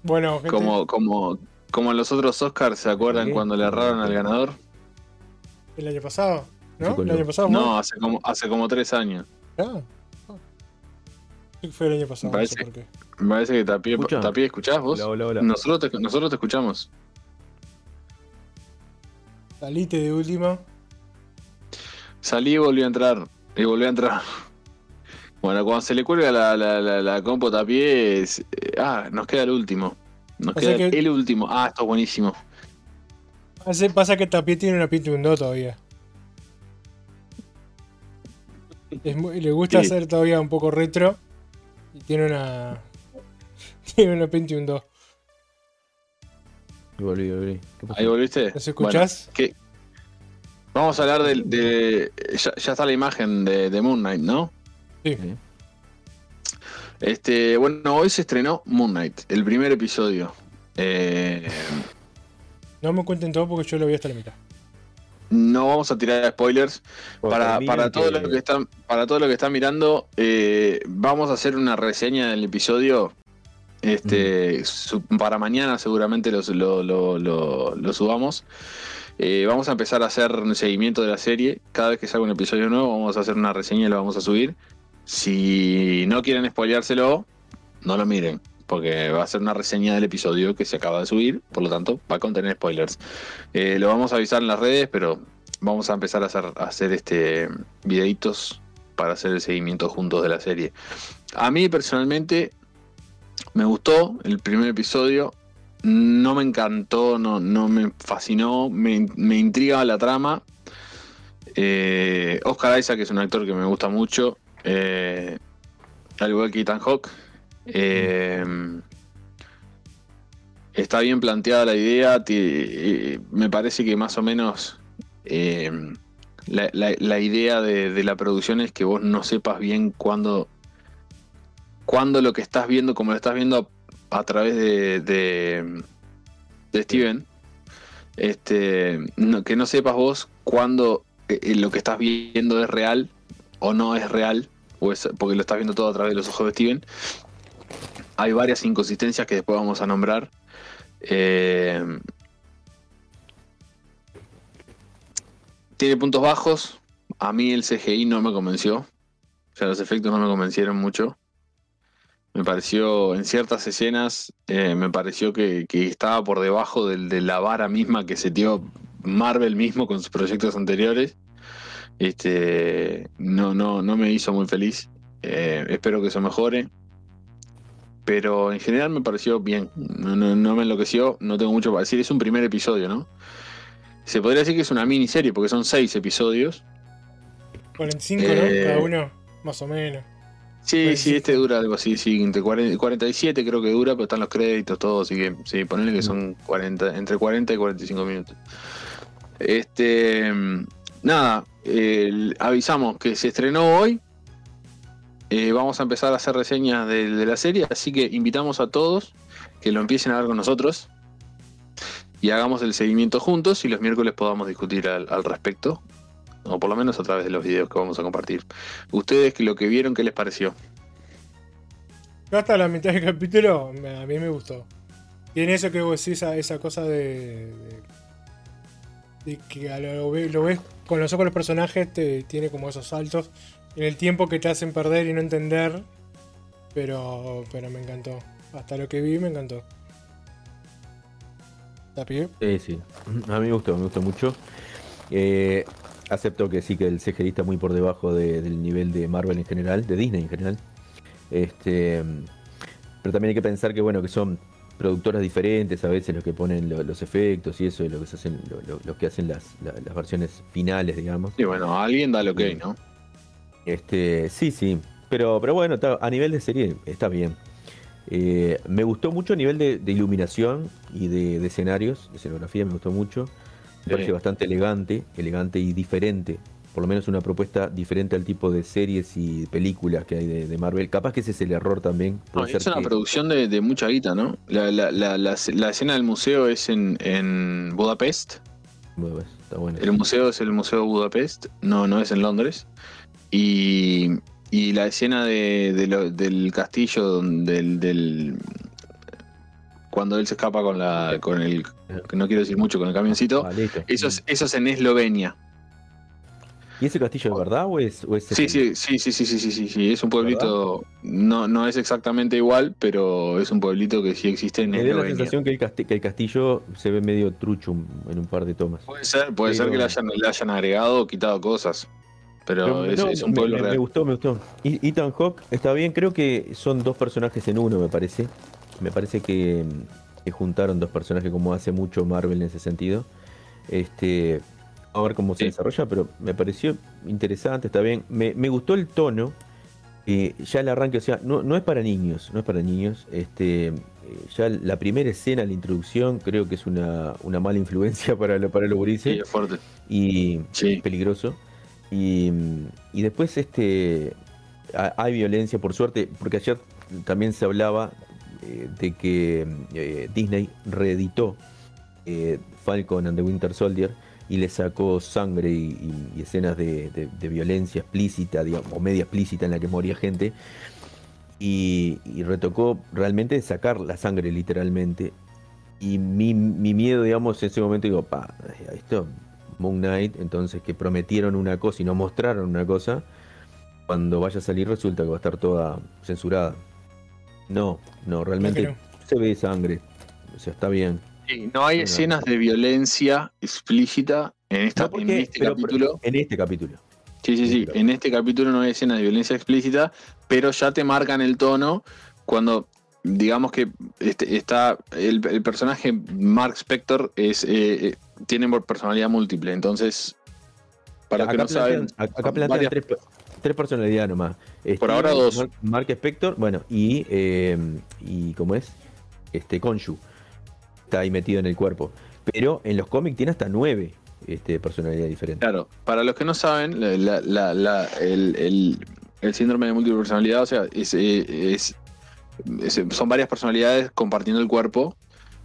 Bueno, gente, Como, como, como en los otros Oscars, ¿se acuerdan ¿Qué? cuando le erraron al ganador? el año pasado. ¿No? El año pasado No, hace como, hace como tres años. Ah. Fue el año pasado, no Parece- sé por qué. Me parece que Tapie, ¿Escucha? Tapie, ¿escuchás vos? Hola, hola, hola. Nosotros te, nosotros te escuchamos. Salite de última. Salí y volví a entrar. Y volví a entrar. Bueno, cuando se le cuelga la, la, la, la compo tapié, es- eh, ah, nos queda el último. Nos queda que- el último. Ah, esto es buenísimo. Hace- pasa que Tapie tiene una pinta de un do todavía. Es muy- le gusta Sí. hacer todavía un poco retro. Y tiene una. Tiene una. Y volví, volví. ¿Qué pasó? Ahí volviste. ¿Nos escuchás? Bueno, ¿qué? Vamos a hablar del- de. ya, ya está la imagen de, de Moon Knight, ¿no? Sí. Este, bueno, hoy se estrenó Moon Knight, el primer episodio. Eh, No me cuenten todo porque yo lo vi hasta la mitad. No vamos a tirar spoilers. Para, para todo lo que están, para todo lo que están mirando, eh, vamos a hacer una reseña del episodio. Este, su- para mañana seguramente los- lo, lo- lo- lo subamos. Eh, vamos a empezar a hacer un seguimiento de la serie. Cada vez que salga un episodio nuevo, vamos a hacer una reseña y lo vamos a subir. Si no quieren spoileárselo, no lo miren, porque va a ser una reseña del episodio que se acaba de subir, por lo tanto, va a contener spoilers. Eh, lo vamos a avisar en las redes, pero vamos a empezar a hacer, este videitos para hacer el seguimiento juntos de la serie. A mí personalmente me gustó el primer episodio. No me encantó, no, no me fascinó, me, me intriga la trama. Eh, Oscar Isaac es un actor que me gusta mucho, eh, al igual que Ethan Hawke. Eh, está bien planteada la idea, me parece que más o menos eh, la, idea de, la producción es que vos no sepas bien cuándo, cuándo lo que estás viendo, como lo estás viendo a, través de, Steven, este, que no sepas vos cuándo eh, eh, lo que estás viendo es real o no es real, porque lo estás viendo todo a través de los ojos de Steven. Hay varias inconsistencias que después vamos a nombrar. Eh, tiene puntos bajos. A mí el CGI no me convenció. O sea, los efectos no me convencieron mucho. Me pareció, en ciertas escenas, eh, me pareció que, estaba por debajo de la vara misma que se dio Marvel mismo con sus proyectos anteriores. Este, no, no, no me hizo muy feliz. Eh, espero que eso mejore. Pero en general me pareció bien. No, no, no me enloqueció. No tengo mucho para decir. Es un primer episodio, ¿no? Se podría decir que es una miniserie porque son seis episodios. 45, Eh, ¿no? Cada uno, más o menos. Sí, sí, este dura algo así, sí, entre 40 47 creo que dura, pero están los créditos, todo, así que sí, ponele que son 40, entre 40 y 45 minutos. Este, nada, avisamos que se estrenó hoy, eh, vamos a empezar a hacer reseñas de, la serie, así que invitamos a todos que lo empiecen a ver con nosotros y hagamos el seguimiento juntos y los miércoles podamos discutir al, respecto, o por lo menos a través de los videos que vamos a compartir. Ustedes lo que vieron, ¿qué les pareció? Yo hasta la mitad del capítulo, a mí me gustó. Tiene eso que vos decís, esa, esa cosa de, de, que lo, lo ves con los ojos de los personajes, te, tiene como esos saltos en el tiempo que te hacen perder y no entender. Pero, pero me encantó. Hasta lo que vi me encantó. ¿La pibe? Sí, sí. A mí me gustó, me gustó mucho. Eh, acepto que sí que el CGI está muy por debajo de- del nivel de Marvel en general, de Disney en general. Este, pero también hay que pensar que bueno, que son productoras diferentes a veces los que ponen lo- los efectos y eso, y lo que se hacen, lo, lo- los que hacen las, la- las versiones finales, digamos. Y bueno, alguien da lo que, ¿no? Este, sí, sí. Pero, pero bueno, a nivel de serie está bien. Eh, me gustó mucho a nivel de, de iluminación y de, de escenarios, de escenografía, me gustó mucho. Me Sí. parece bastante elegante, elegante y diferente. Por lo menos una propuesta diferente al tipo de series y películas que hay de, de Marvel. Capaz que ese es el error también. No, es una que- producción de, mucha guita, ¿no? La, la, la, la, la escena del museo es en, en Budapest. Pues, está bueno. El museo es el Museo de Budapest, no, no es en Londres. Y, y la escena de, de lo- del castillo, donde- del, del- cuando él se escapa con la con el, no quiero decir mucho, con el camioncito, Ah, listo. eso es, eso es en Eslovenia. ¿Y ese castillo de verdad o es, o es Sí, sí, sí, sí, sí, sí, sí, sí, sí, es un pueblito, no, no es exactamente igual, pero es un pueblito que sí existe en Me da la Eslovenia. sensación que el, casti- que el castillo se ve medio trucho en un par de tomas. Puede ser, puede ser que le hayan, le hayan agregado o quitado cosas. Pero, es, no, es un pueblo me, real. me gustó, me gustó. Ethan Hawke está bien, creo que son dos personajes en uno, me parece. Me parece que, que juntaron dos personajes como hace mucho Marvel en ese sentido. Este, a ver cómo se Sí. desarrolla, pero me pareció interesante, está bien. Me, me gustó el tono. eh, ya el arranque, o sea, no, no es para niños, no es para niños. Este, eh, ya la primera escena, la introducción, creo que es una, una mala influencia para, lo- para los Sí, gurises es fuerte. y Sí. peligroso. Y, y después este ha- hay violencia, por suerte, porque ayer también se hablaba eh, de que eh, Disney reeditó eh, Falcon and the Winter Soldier y le sacó sangre y, escenas de violencia explícita, digamos, o media explícita en la que moría gente. Y, y retocó realmente sacar la sangre literalmente. Y mi, mi miedo, digamos, en ese momento digo, pa, esto, Moon Knight, entonces que prometieron una cosa y no mostraron una cosa, cuando vaya a salir resulta que va a estar toda censurada. No, no, realmente no. se ve sangre. O sea, está bien. Sí, no hay No. escenas de violencia explícita en, esta, No, porque- en este pero- capítulo. En este capítulo. Sí, sí, sí. En este capítulo no hay escenas de violencia explícita, pero ya te marcan el tono cuando, digamos que este, está el, el personaje Mark Spector es eh, eh, tiene personalidad múltiple, entonces para los que acá no saben, acá plantean tres, tres personalidades nomás. Por ahora dos. Mark, Mark Spector, bueno, y, eh, y ¿cómo es? Este, Konshu. Está ahí metido en el cuerpo. Pero en los cómics tiene hasta nueve este, personalidades diferentes. Claro, para los que no saben, la- la- la- la- el, el- el síndrome de múltiple personalidad, o sea, es, eh, es- es- son varias personalidades compartiendo el cuerpo,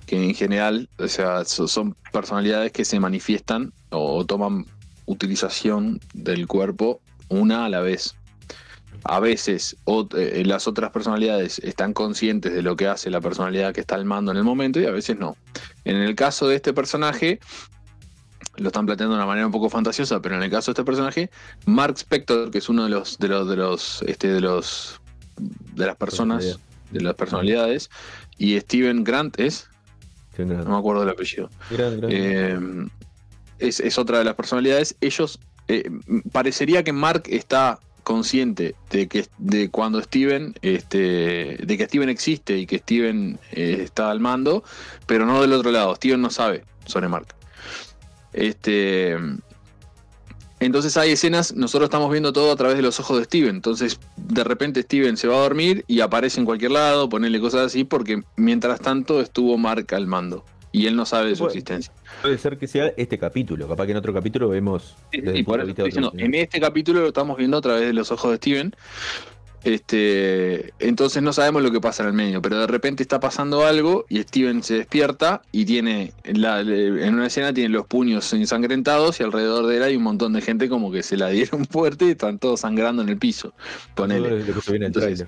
que en general, o sea, so- son personalidades que se manifiestan o toman utilización del cuerpo una a la vez. A veces eh, las otras personalidades están conscientes de lo que hace la personalidad que está al mando en el momento y a veces no. En el caso de este personaje, lo están planteando de una manera un poco fantasiosa, pero en el caso de este personaje, Mark Spector, que es uno de los de los de los este de los de las personas, de las personalidades, y Steven Grant es, no me acuerdo del apellido, gran- gran- eh, es, es otra de las personalidades. Ellos eh, parecería que Mark está consciente de que de cuando Steven este de que Steven existe y que Steven eh, está al mando, pero no del otro lado. Steven no sabe sobre Mark. Este entonces hay escenas, nosotros estamos viendo todo a través de los ojos de Steven. Entonces, de repente Steven se va a dormir y aparece en cualquier lado, ponerle cosas así, porque mientras tanto estuvo Mark al mando. Y él no sabe de su existencia. Puede ser que sea este capítulo. Capaz que en otro capítulo vemos. Sí, desde sí, por eso estoy diciendo, en este capítulo lo estamos viendo a través de los ojos de Steven. Este, entonces no sabemos lo que pasa en el medio, pero de repente está pasando algo y Steven se despierta y tiene la- en una escena tiene los puños ensangrentados y alrededor de él hay un montón de gente como que se la dieron fuerte y están todos sangrando en el piso. Ponele. Entonces.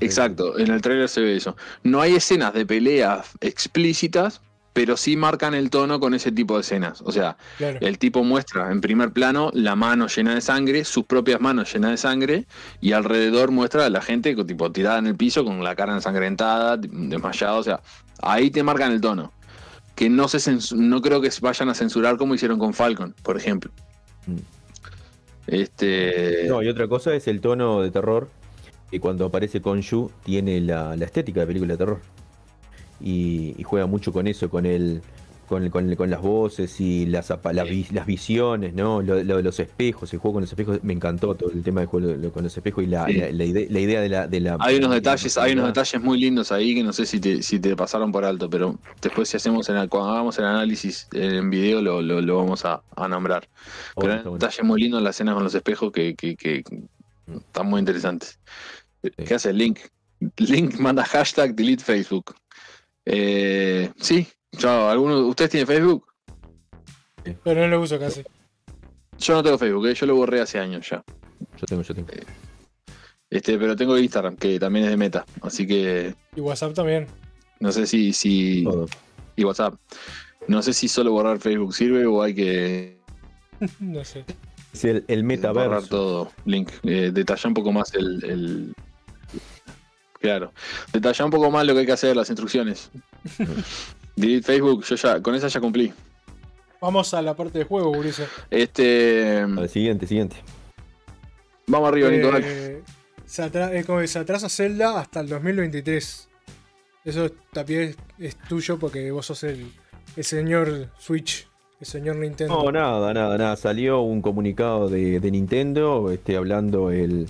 Exacto, en el trailer se ve eso. No hay escenas de peleas explícitas, pero sí marcan el tono con ese tipo de escenas. O sea, Claro. el tipo muestra en primer plano la mano llena de sangre, sus propias manos llenas de sangre, y alrededor muestra a la gente tipo tirada en el piso con la cara ensangrentada, desmayada. O sea, ahí te marcan el tono. Que no se no creo que vayan a censurar como hicieron con Falcon, por ejemplo. Mm. Este. No, y otra cosa es el tono de terror. Que cuando aparece Konshu tiene la, la estética de película de terror. Y, y juega mucho con eso, con el. Con, el- con, el- con las voces y las, las, las visiones, ¿no? Lo, lo de los espejos, el juego con los espejos, me encantó todo el tema del juego lo- con los espejos y la, Sí. la- la ide- la idea de la, de la- Hay unos de detalles, hay unos detalles muy lindos ahí que no sé si te, si te pasaron por alto, pero después si hacemos el- cuando hagamos el análisis en video lo, lo, vamos a, a nombrar. Oh, pero hay está un bueno. detalle muy lindo en la escena con los espejos que, que, que están muy interesantes. ¿Qué hace Link? Link manda hashtag delete Facebook. Eh, sí, yo, ¿alguno, ¿ustedes tienen Facebook? Pero no lo uso casi. Yo no tengo Facebook, eh, yo lo borré hace años ya. Yo tengo, yo tengo. Este, pero tengo Instagram, que también es de meta. Así que Y WhatsApp también. no sé si, si, Todo. y WhatsApp. No sé si solo borrar Facebook sirve o hay que No sé. Es el, el borrar metaverso. todo. Link, eh, detalla un poco más el, el- Claro. Detalla un poco más lo que hay que hacer, las instrucciones. Delete Facebook, yo ya, con esa ya cumplí. Vamos a la parte de juego, Gurice. Este. Vale, siguiente, siguiente. Vamos arriba. Eh, se, atra- es como que se atrasa Zelda hasta el 2023. Eso también es, es tuyo porque vos sos el, el señor Switch, el señor Nintendo. No, nada, nada, nada. Salió un comunicado de, de Nintendo, este, hablando el,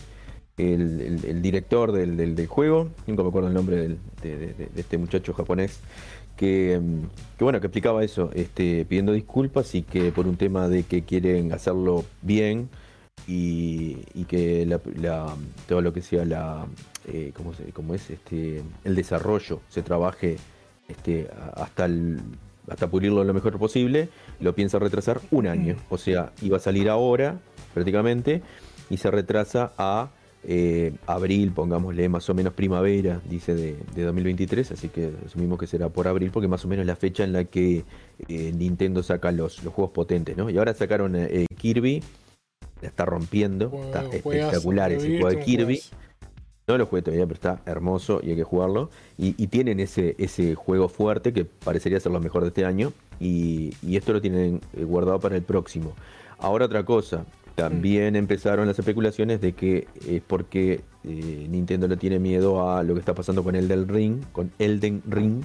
el, el- el director del, del- del juego, nunca me acuerdo el nombre del- de, de- de- de este muchacho japonés, que, mm, que bueno, que explicaba eso, este, pidiendo disculpas y que por un tema de que quieren hacerlo bien y, y que la- la- todo lo que sea la, eh, ¿cómo, se- cómo es? Este, el desarrollo se trabaje este, hasta el, hasta pulirlo lo mejor posible, lo piensa retrasar un año. O sea, iba a salir ahora, prácticamente, y se retrasa a eh, abril, pongámosle más o menos primavera, dice de, de 2023, así que asumimos que será por abril, porque más o menos es la fecha en la que eh, Nintendo saca los, los juegos potentes, ¿no? Y ahora sacaron eh, Kirby, la está rompiendo, Juego- está espectacular ese juego de Kirby. No lo jugué todavía, pero está hermoso y hay que jugarlo. Y, y tienen ese, ese juego fuerte que parecería ser lo mejor de este año. Y, y esto lo tienen guardado para el próximo. Ahora otra cosa. También empezaron las especulaciones de que es porque eh, Nintendo le tiene miedo a lo que está pasando con Elden Ring, con Elden Ring,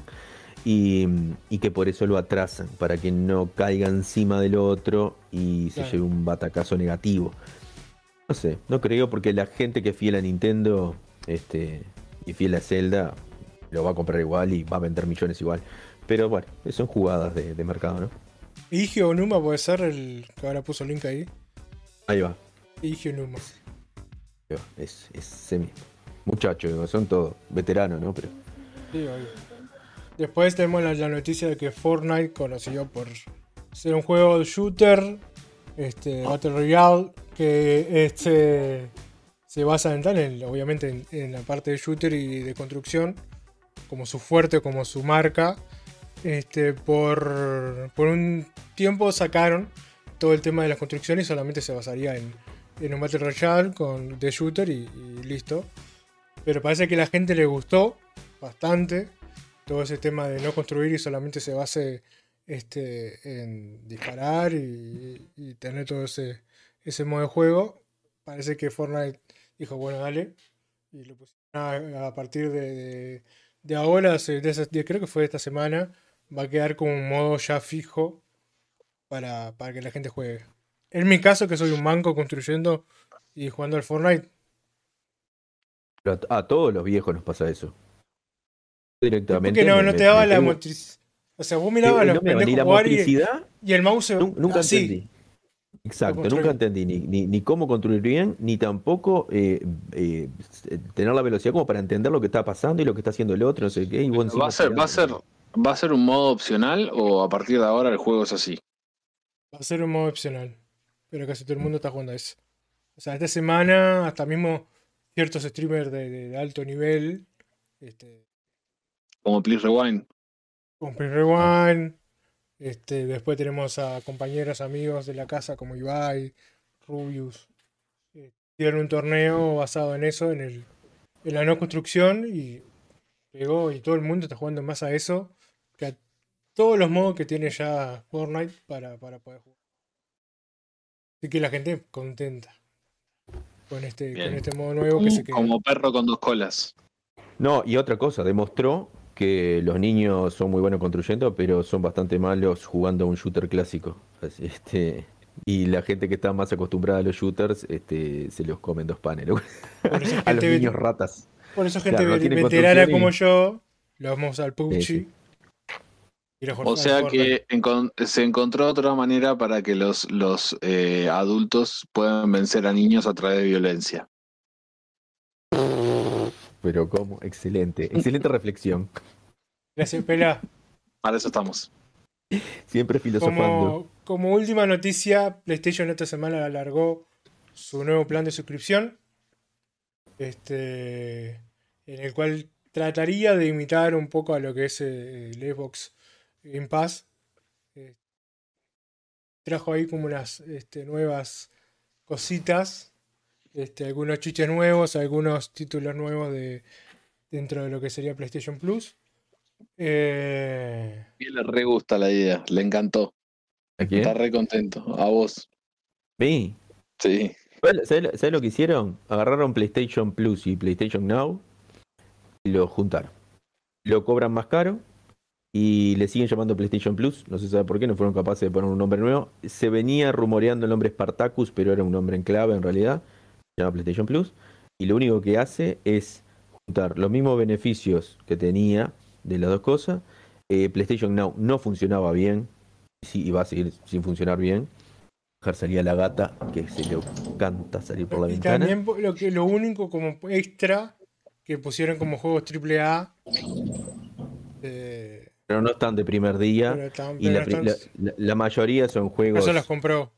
y, y que por eso lo atrasan, para que no caiga encima del otro y se lleve un batacazo negativo. No sé, no creo porque la gente que es fiel a Nintendo este, y fiel a Zelda lo va a comprar igual y va a vender millones igual. Pero bueno, son jugadas de, de mercado, ¿no? Igio Onuma puede ser el que ahora puso el link ahí. Ahí va, Onuma. ahí va, es, es semi. Muchachos, son todos veteranos, ¿no? Pero Sí, obvio. Después tenemos la, la noticia de que Fortnite, conocido por ser un juego de shooter, este, Battle Royale, que este, se basa en tal, en- obviamente en, en la parte de shooter y de construcción, como su fuerte, como su marca. Este, por, por un tiempo sacaron todo el tema de las construcciones solamente se basaría en, un Battle Royale con, de shooter y, listo. Pero parece que a la gente le gustó bastante todo ese tema de no construir y solamente se base este, en disparar y, tener todo ese, ese modo de juego. Parece que Fortnite dijo, bueno, dale. Y lo pusieron a, partir de, ahora, de- creo que fue esta semana, va a quedar como un modo ya fijo para, para que la gente juegue. En mi caso, que soy un manco construyendo y jugando al Fortnite, pero a, a todos los viejos nos pasa eso. Directamente. porque no, me- no me- te daba la tengo- motricidad. O sea, vos mirabas los no ni pendejos la jugar y, motricidad, y el mouse nun- nunca así. entendí. Exacto, nunca entendí ni, ni, ni cómo construir bien, ni tampoco eh, eh, tener la velocidad como para entender lo que está pasando y lo que está haciendo el otro, no sé qué. y ¿Va a, ser, va, a ser. ¿Va a ser un modo opcional o a partir de ahora el juego es así? Va a ser un modo opcional. Pero casi todo el mundo está jugando a eso. O sea, esta semana, hasta mismo ciertos streamers de, de alto nivel, este, Como Please Rewind. con Play Rewind, este, después tenemos a compañeros, amigos de la casa como Ibai, Rubius. eh, Hicieron un torneo basado en eso, en, el, en la no construcción, y pegó, y todo el mundo está jugando más a eso que a todos los modos que tiene ya Fortnite para, para poder jugar. Así que la gente contenta con este, con este modo nuevo que se queda. Como perro con dos colas. No, y otra cosa, demostró que los niños son muy buenos construyendo, pero son bastante malos jugando a un shooter clásico. Este, y la gente que está más acostumbrada a los shooters este, se los comen dos panes. loco. Por eso a los gente- niños ratas. Por eso gente Claro, no veterana como yo, lo vamos al PUBG. O sea que encon- se encontró otra manera para que los, los eh, adultos puedan vencer a niños a través de violencia. Pero cómo, excelente, excelente reflexión. Gracias, Pela. Para eso estamos. Siempre filosofando. Como, como última noticia, PlayStation esta semana alargó su nuevo plan de suscripción. Este. En el cual trataría de imitar un poco a lo que es eh, el Xbox Game Pass. Eh, trajo ahí como unas este, nuevas cositas. Este, algunos chiches nuevos, algunos títulos nuevos de dentro de lo que sería PlayStation Plus. Eh, Y le re gusta la idea, le encantó. ¿A quién? Está re contento. A vos. ¿Vi? Sí. ¿Sabes ¿Sabes lo que hicieron? Agarraron PlayStation Plus y PlayStation Now y lo juntaron. Lo cobran más caro y le siguen llamando PlayStation Plus. No se sabe por qué, no fueron capaces de poner un nombre nuevo. Se venía rumoreando el nombre Spartacus, pero era un nombre en clave en realidad. Se llama PlayStation Plus. Y lo único que hace es juntar los mismos beneficios que tenía de las dos cosas. Eh, PlayStation Now no funcionaba bien. Sí, y va a seguir sin funcionar bien. Dejar salir a la gata que se le canta salir por la Y ventana. también lo, que, lo único como extra que pusieron como juegos AAA. Eh, Pero no están de primer día. pero están- Y la, están- la- la- mayoría son juegos. eso los compró.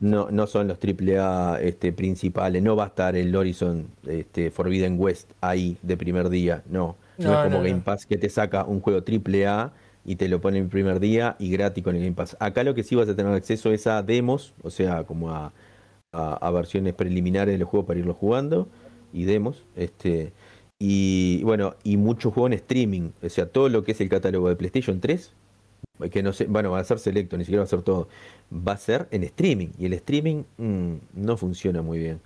No, no son los AAA este, principales. No va a estar el Horizon este, Forbidden West ahí de primer día. No. No, No, es como no, Game no. Pass que te saca un juego AAA y te lo pone en primer día y gratis con el Game Pass. Acá lo que sí vas a tener acceso es a demos, o sea, como a, a- a versiones preliminares de los juegos para irlo jugando y demos. Este, y bueno, y muchos juegos en streaming. O sea, todo lo que es el catálogo de PlayStation 3 que no sé, bueno, va a ser selecto, ni siquiera va a ser todo, va a ser en streaming, y el streaming mm, no funciona muy bien.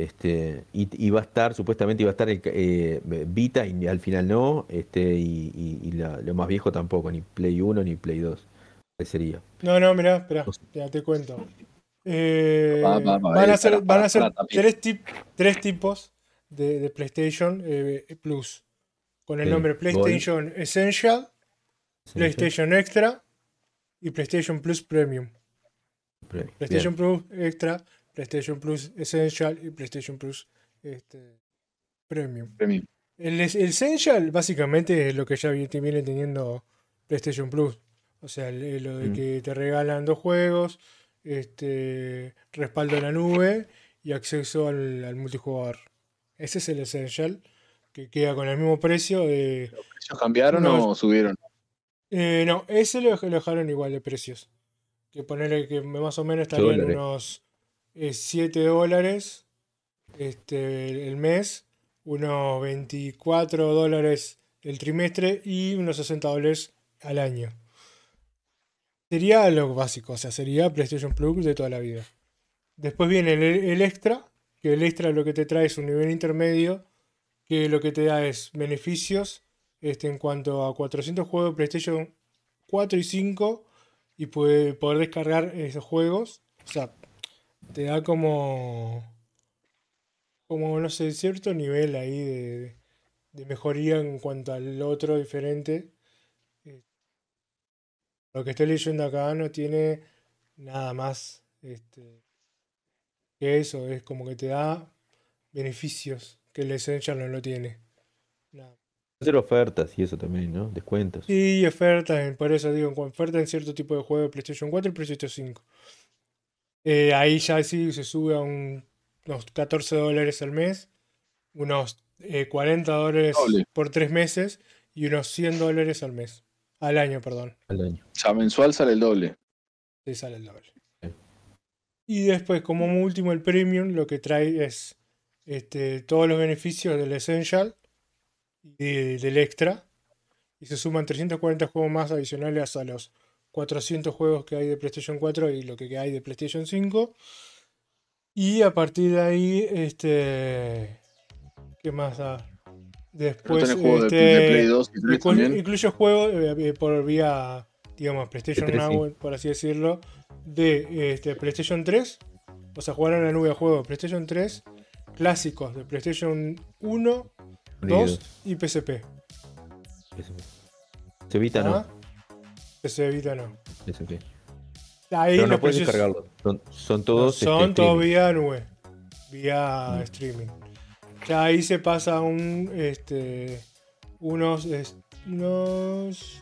Este, y, y va a estar, supuestamente iba a estar el, eh, Vita y al final no, este, y, y- y la- lo más viejo tampoco, ni Play 1 ni Play 2. ¿Qué sería? No, no, mirá, espera, ya te cuento. Eh, Va, va, va, van a ser, para, van a ser tres, tip- tres tipos de, de PlayStation eh, Plus. Con el nombre Gold. PlayStation Essential, PlayStation Extra y PlayStation Plus Premium. PlayStation Plus Extra, PlayStation Plus Essential y PlayStation Plus este, Premium. Premium. El, es- el Essential básicamente es lo que ya viene teniendo PlayStation Plus. O sea, el- lo de Mm. que te regalan dos juegos, este respaldo en la nube y acceso al, al multijugador. Ese es el Essential, que queda con el mismo precio de... ¿Ellos cambiaron No, o subieron? Eh, no, ese lo, lo dejaron igual de precios. Que ponerle que más o menos estarían dólares. unos 7 dólares este, el mes, unos 24 dólares el trimestre y unos 60 dólares al año. Sería lo básico, o sea, sería PlayStation Plus de toda la vida. Después viene el, el extra, que el extra lo que te trae es un nivel intermedio, que lo que te da es beneficios este, en cuanto a 400 juegos de PlayStation 4 y 5 y puede poder descargar esos juegos. O sea, te da como, como no sé, cierto nivel ahí de, de mejoría en cuanto al otro diferente. Lo que estoy leyendo acá no tiene nada más este, que eso, es como que te da beneficios que el Essential no lo tiene. Nada. Hacer ofertas y eso también, ¿no? Descuentos. Sí, ofertas, por eso digo, en oferta en cierto tipo de juego de PlayStation 4 y PlayStation 5. Eh, ahí ya sí se sube a un- unos 14 dólares al mes, unos eh, 40 dólares Doble. por 3 meses y unos 100 dólares al mes. Al año, perdón. al año. O sea, mensual sale el doble. Sí, sale el doble. Y después, como último, el Premium lo que trae es este, todos los beneficios del Essential y del Extra. Y se suman 340 juegos más adicionales a los 400 juegos que hay de PlayStation 4 y lo que hay de PlayStation 5. Y a partir de ahí, este. ¿Qué más da? Después. tenés juegos de, este, de Play 2 y 3 Inclu- también. Incluye juegos eh, eh, por vía, digamos, PlayStation De 3, Now, por así decirlo, de este, PlayStation 3. O sea, jugar en la nube a juegos PlayStation 3 clásicos de PlayStation 1, 2 y PSP. Se evita, no. ¿Ah? PC Vita no. PSP. Ahí Pero no puedes precios descargarlo. Son, son no, todos. son este, todos vía nube, vía Mm. streaming. Ya ahí se pasa un, este, unos, es- unos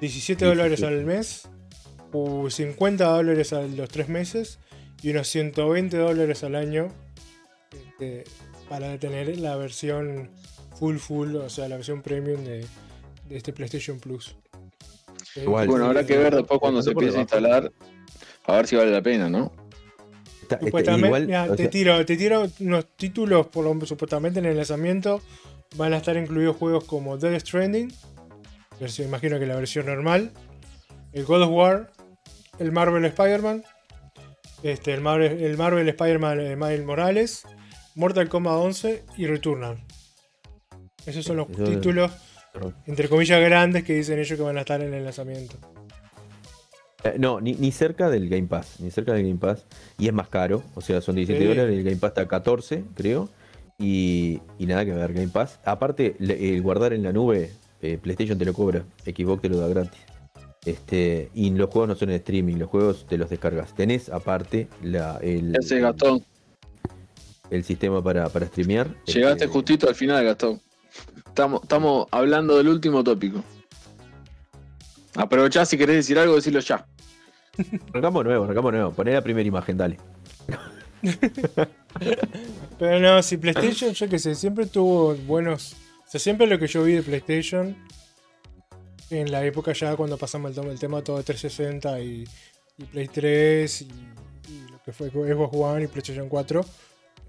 17 dólares 17. al mes, o 50 dólares a los 3 meses y unos 120 dólares al año este, para tener la versión full full, o sea, la versión premium de, de este PlayStation Plus. Igual. Bueno, habrá que ver después cuando se empiece a instalar, a ver si vale la pena, ¿no? Está- Supuestamente, igual, mira, o te, sea, tiro, te tiro unos títulos, por lo, supuestamente en el lanzamiento van a estar incluidos juegos como Dead Stranding, versión, imagino que la versión normal, el God of War, el Marvel Spider-Man, este, el, Marvel, el Marvel Spider-Man eh, Miles Morales, Mortal Kombat 11 y Returnal. Esos son los títulos, entre comillas, grandes que dicen ellos que van a estar en el lanzamiento. Eh, no, ni, ni cerca del Game Pass, ni cerca del Game Pass. Y es más caro, o sea, son 17 Sí. dólares, el Game Pass está a 14, creo. Y, y nada que ver, Game Pass. Aparte, el guardar en la nube, eh, PlayStation te lo cobra, Xbox te lo da gratis. Este, y los juegos no son en streaming, los juegos te los descargas. Tenés aparte la, el, Ese Gastón. el sistema para, para streamear. Llegaste Este, justito al final, Gastón. Estamos, estamos hablando del último tópico. Aprovechá si querés decir algo, decirlo ya. Arrancamos nuevo, arrancamos nuevo. Poné la primera imagen, dale. Pero no, si PlayStation, yo que sé, siempre tuvo buenos. O sea, siempre lo que yo vi de PlayStation, en la época ya cuando pasamos el, tema- el tema todo de 360 y, y Play 3 y, y lo que fue Xbox One y PlayStation 4,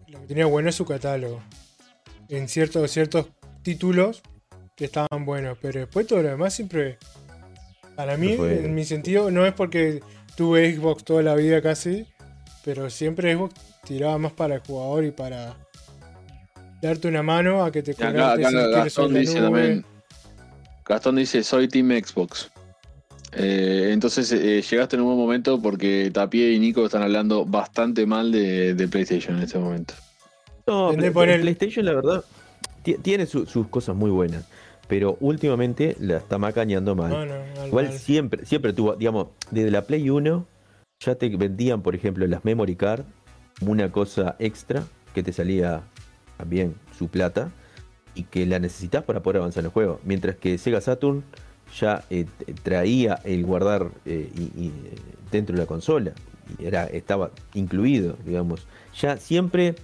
lo que tenía bueno es su catálogo. En ciertos, ciertos títulos que estaban buenos, pero después todo lo demás siempre. Para mí, Fue- en mi sentido, no es porque tuve Xbox toda la vida casi, pero siempre Xbox tiraba más para el jugador y para darte una mano a que te acá, Gastón dice nube. también. Gastón dice, soy Team Xbox. Eh, entonces eh, llegaste en un buen momento porque Tapie y Nico están hablando bastante mal de, de PlayStation en este momento. No, poner- PlayStation, la verdad, ti- tiene su- sus cosas muy buenas. Pero últimamente la está macañando mal. No, no, mal, Igual mal. siempre, siempre tuvo, digamos, desde la Play 1 ya te vendían, por ejemplo, las memory card como una cosa extra que te salía también su plata y que la necesitas para poder avanzar en el juego. Mientras que Sega Saturn ya eh, traía el guardar eh, y- y, dentro de la consola. Y era, estaba incluido, digamos. Ya siempre,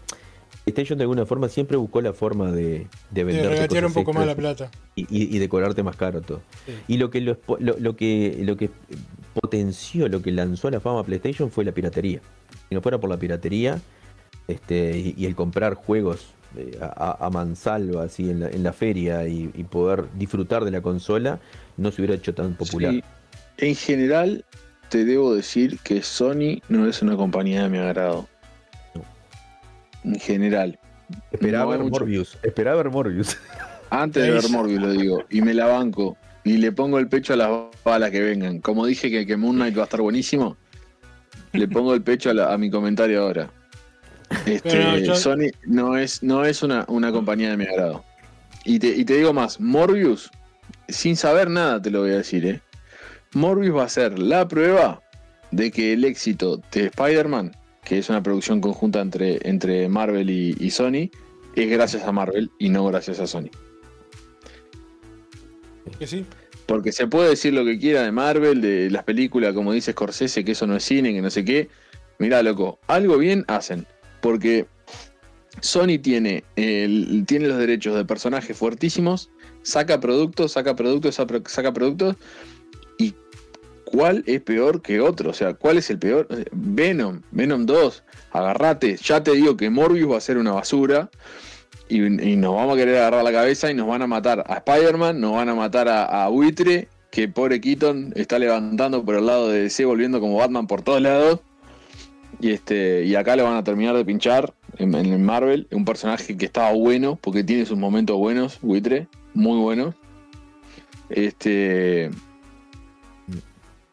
PlayStation de alguna forma siempre buscó la forma de, de De vender regatear un poco más la plata. y, y, y de cobrarte más caro todo. Sí. Y lo que lo, lo- lo que lo que potenció, lo que lanzó a la fama PlayStation fue la piratería. Si no fuera por la piratería este, y, el comprar juegos a, mansalva así en la, en la feria y, y poder disfrutar de la consola, no se hubiera hecho tan popular. Sí. En general, te debo decir que Sony no es una compañía de mi agrado. En general. Esperaba No ver mucho. Morbius. Esperaba ver Morbius. Antes de ver. Morbius lo digo. Y me la banco. Y le pongo el pecho a las balas que vengan. Como dije que, que Moon Knight va a estar buenísimo, le pongo el pecho a, la- a mi comentario ahora. Este, yo- Sony no es, no es una, una compañía de mi agrado. Y te, y te digo más, Morbius, sin saber nada te lo voy a decir, ¿eh? Morbius va a ser la prueba de que el éxito de Spider-Man, que es una producción conjunta entre, entre Marvel y, y Sony, es gracias a Marvel y no gracias a Sony. Que sí. Porque se puede decir lo que quiera de Marvel, de las películas, como dice Scorsese, que eso no es cine, que no sé qué. Mirá, loco, algo bien hacen. Porque Sony tiene, tiene los derechos de personajes fuertísimos, saca productos, saca productos, saca productos. ¿Y cuál es peor que otro? O sea, ¿cuál es el peor? Venom, Venom 2, agarrate. Ya te digo que Morbius va a ser una basura. Y, y nos vamos a querer agarrar la cabeza y nos van a matar a Spider-Man, nos van a matar a, a Buitre, que pobre Keaton está levantando por el lado de DC, volviendo como Batman por todos lados. Y este y acá le van a terminar de pinchar en, en el Marvel, un personaje que estaba bueno, porque tiene sus momentos buenos, Buitre, muy buenos. Este.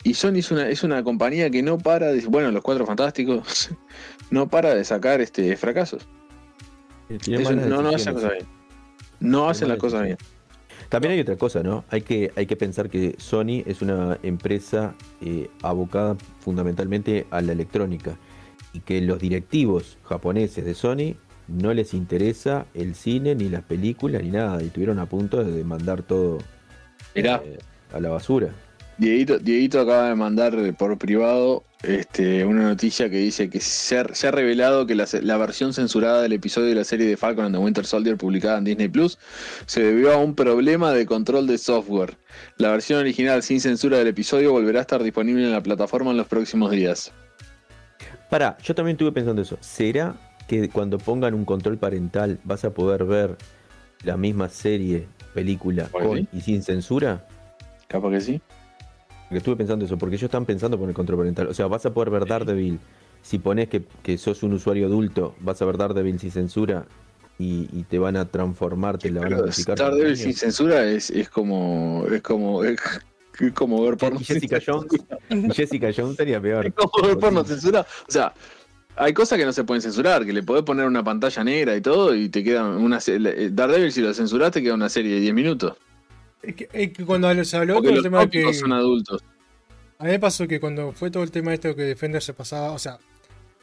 Y Sony es una, es una compañía que no para de. Bueno, los cuatro fantásticos. no para de sacar este fracasos. Eso- no, no hacen las cosas bien. No hacen las cosas bien. También hay otra cosa, ¿no? Hay que, hay que pensar que Sony es una empresa eh, abocada fundamentalmente a la electrónica y que los directivos japoneses de Sony no les interesa el cine, ni las películas, ni nada, y estuvieron a punto de mandar todo eh, a la basura. Dieguito, Dieguito acaba de mandar por privado este, una noticia que dice que se ha, se ha revelado que la, la versión censurada del episodio de la serie de Falcon and the Winter Soldier publicada en Disney Plus se debió a un problema de control de software. La versión original sin censura del episodio volverá a estar disponible en la plataforma en los próximos días. Pará, yo también estuve pensando eso. ¿Será que cuando pongan un control parental vas a poder ver la misma serie, película, con sí. y sin censura? Capaz que sí. Porque estuve pensando eso, porque ellos están pensando con el control parental. O sea, vas a poder ver Daredevil si pones que, que sos un usuario adulto, vas a ver Daredevil sin censura y, y te van a transformar, te la van a modificar. Daredevil sin censura es, es como. Es como. Es, como ver porno. Y Jessica Jones, y Jessica Jones sería peor. Es como ver porno censura. O sea, hay cosas que no se pueden censurar, que le podés poner una pantalla negra y todo, y te queda una le- Daredevil, si lo censurás, te queda una serie de 10 minutos. Es que, es que cuando se habló todo el tema de que. son adultos. A mí me pasó que cuando fue todo el tema de esto que Defender se pasaba, o sea,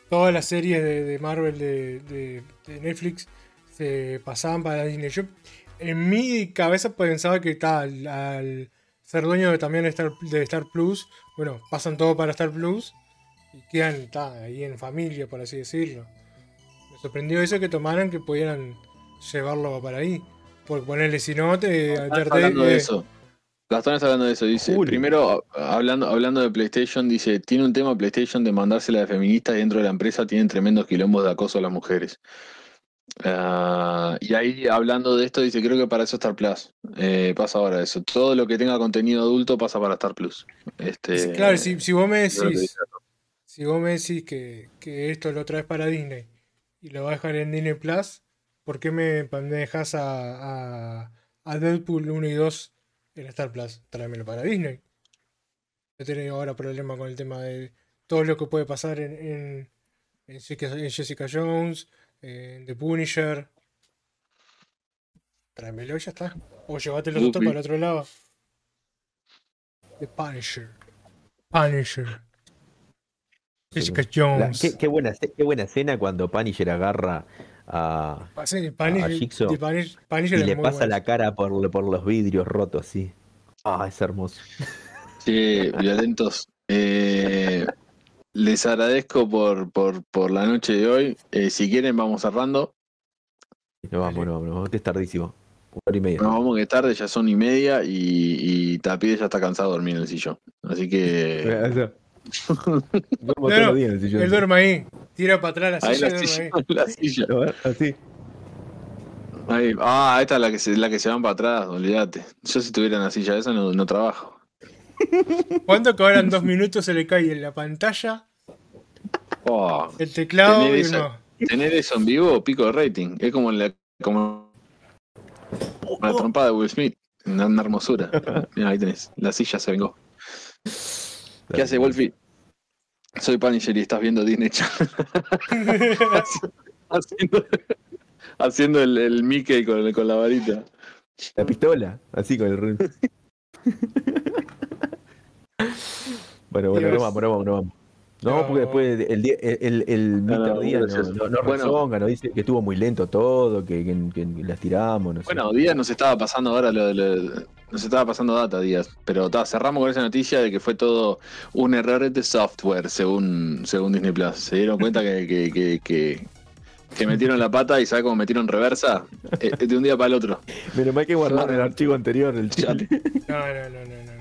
todas las series de, de Marvel de, de- de Netflix se pasaban para Disney. Yo en mi cabeza pensaba que tal, al ser dueño de, también de Star, de Star Plus, bueno, pasan todo para Star Plus y quedan ta, ahí en familia, por así decirlo. Me sorprendió eso que tomaran que pudieran llevarlo para ahí. Porque ponerle si no, te, Gastón te- está hablando de eso. Gastón está hablando de eso. Dice, Julio. primero, hablando, hablando de PlayStation, dice, tiene un tema PlayStation de mandársela de feministas y dentro de la empresa tienen tremendos quilombos de acoso a las mujeres. Ah, y ahí, hablando de esto, dice, creo que para eso Star Plus. Eh, pasa ahora eso. Todo lo que tenga contenido adulto pasa para Star Plus. Este, Claro, si, si vos me yo decís, si vos me decís que, que esto lo traes para Disney y lo vas a dejar en Disney Plus, ¿por qué me, me dejas a, a, a Deadpool 1 y 2 en Star Plus? Tráemelo para Disney. He tenido ahora problema con el tema de todo lo que puede pasar en, en, en Jessica Jones, en The Punisher. Tráemelo y ya está. O llévate los otros para el otro lado. The Punisher. Punisher. Jessica La- Jones. qué, qué buena, qué buena escena cuando Punisher agarra a, Ah, sí, a Punisher, Jigsaw The Punish- Punisher y le pasa bueno. la cara por, por los vidrios rotos así. Ah, es hermoso. Sí, violentos. Eh, les agradezco por, por, por la noche de hoy. Eh, si quieren, vamos cerrando. No vamos, no vamos, no vamos, que es tardísimo. Una hora y media. Nos vamos que es tarde, ya son y media y, y Tapide ya está cansado de dormir en el sillón. Así que. No, no, los días en el sillón. Él duerme ahí. Tira para atrás la Ahí silla. la silla, ahí. la silla. Así. Ahí. Ah, esta es la que se, la que se van para atrás, olvídate. Yo si tuviera una silla de esa no, no trabajo. ¿Cuánto cobran dos minutos? Se le cae en la pantalla, Oh, el teclado Tener y eso. no. tener eso en vivo, pico de rating. Es como la, como la trompada de Will Smith. Una, una hermosura. Mira, ahí tenés. La silla se vengó. ¿Qué hace Wolfie? Soy Punisher y estás viendo Disney Channel. haciendo, haciendo el, el Mickey con, con la varita. La pistola, así con el run. bueno, bueno, vamos, no vamos, no vamos. No, No. porque después el, día- el, el, el No, no, Mr. Díaz no, no, no nos dice que estuvo muy lento todo, que, que, que las tiramos, no sé. Bueno, Díaz nos estaba pasando ahora lo, lo- nos estaba pasando data, Díaz. Pero ta, cerramos con esa noticia de que fue todo un error de software, según, según Disney Plus. Se dieron cuenta que, que, que, que- que metieron la pata y ¿sabes cómo metieron reversa? Eh, de un día para el otro. Menos mal que guardaron el archivo anterior, el chat. No, no, no, no,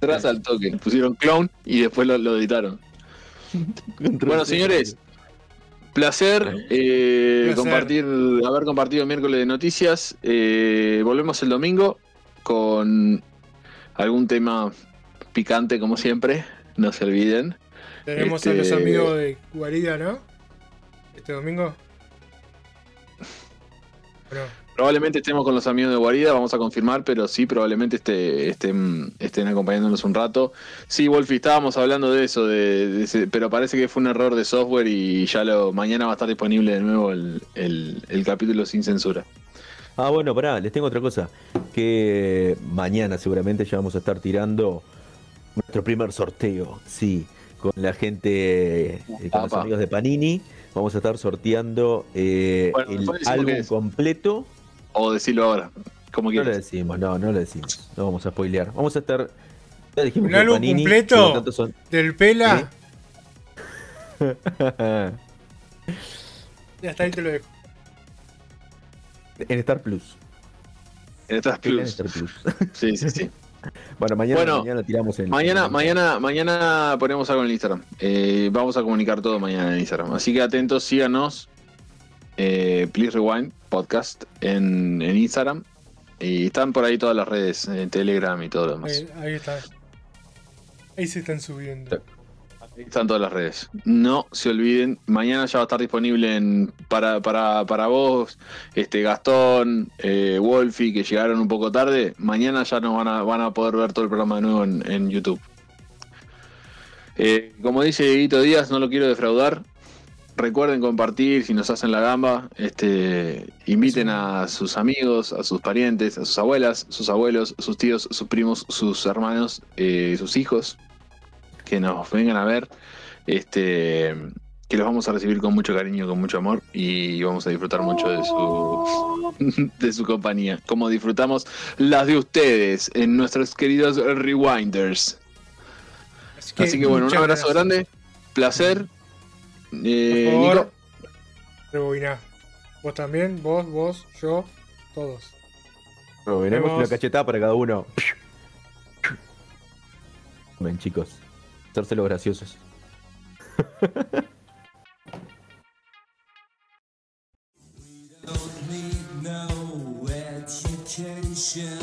Tras al toque. Pusieron clone y después lo, lo editaron. Bueno, señores, placer, eh, Placer. compartir, haber compartido miércoles de noticias. Eh, volvemos el domingo con algún tema picante, como siempre. No se olviden. Tenemos a Este- los amigos de Guarida, ¿no? Este domingo. Bueno, Probablemente estemos con los amigos de Guarida, vamos a confirmar, pero sí, probablemente este, estén, estén acompañándonos un rato. Sí, Wolfi, estábamos hablando de eso, de, de ese- pero parece que fue un error de software y ya lo mañana va a estar disponible de nuevo el, el- el capítulo sin censura. Ah, bueno, pará, les tengo otra cosa. Que mañana seguramente ya vamos a estar tirando nuestro primer sorteo. Sí, con la gente, eh, con los amigos de Panini. Vamos a estar sorteando eh, Bueno, el álbum completo. O decirlo ahora, como No lo quieras. decimos, no, no lo decimos. No vamos a spoilear. Vamos a estar. Ya dijimos ¿Un álbum Panini, completo? son- del Pela. Ya está, ahí te lo dejo. en Star Plus. En En plus. Star Plus. Sí, sí, sí. bueno, mañana, Bueno, mañana tiramos en. Mañana, en- mañana, mañana ponemos algo en el Instagram. Eh, vamos a comunicar todo mañana en Instagram. Así que atentos, síganos. Eh, Please Rewind Podcast en, en Instagram. Y están por ahí todas las redes, en Telegram y todo lo demás. Ahí, ahí está. Ahí se están subiendo. Están todas las redes. No se olviden, mañana ya va a estar disponible en, para, para, para vos, este Gastón, eh, Wolfie, que llegaron un poco tarde. Mañana ya nos van a, van a poder ver todo el programa de nuevo en, en YouTube. Eh, como dice Dieguito Díaz, no lo quiero defraudar. Recuerden compartir si nos hacen la gamba. Este, inviten a sus amigos, a sus parientes, a sus abuelas, sus abuelos, sus tíos, sus primos, sus hermanos, eh, sus hijos que nos vengan a ver. Este, que los vamos a recibir con mucho cariño, con mucho amor y vamos a disfrutar mucho de su, de su compañía. Como disfrutamos las de ustedes en nuestros queridos Rewinders. Así que, bueno, un abrazo gracias. grande, placer. Eh, Por Vos también, vos, vos, yo, todos. Rebobinemos una cachetada para cada uno. Ven, chicos. hacérselos graciosos.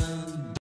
don't.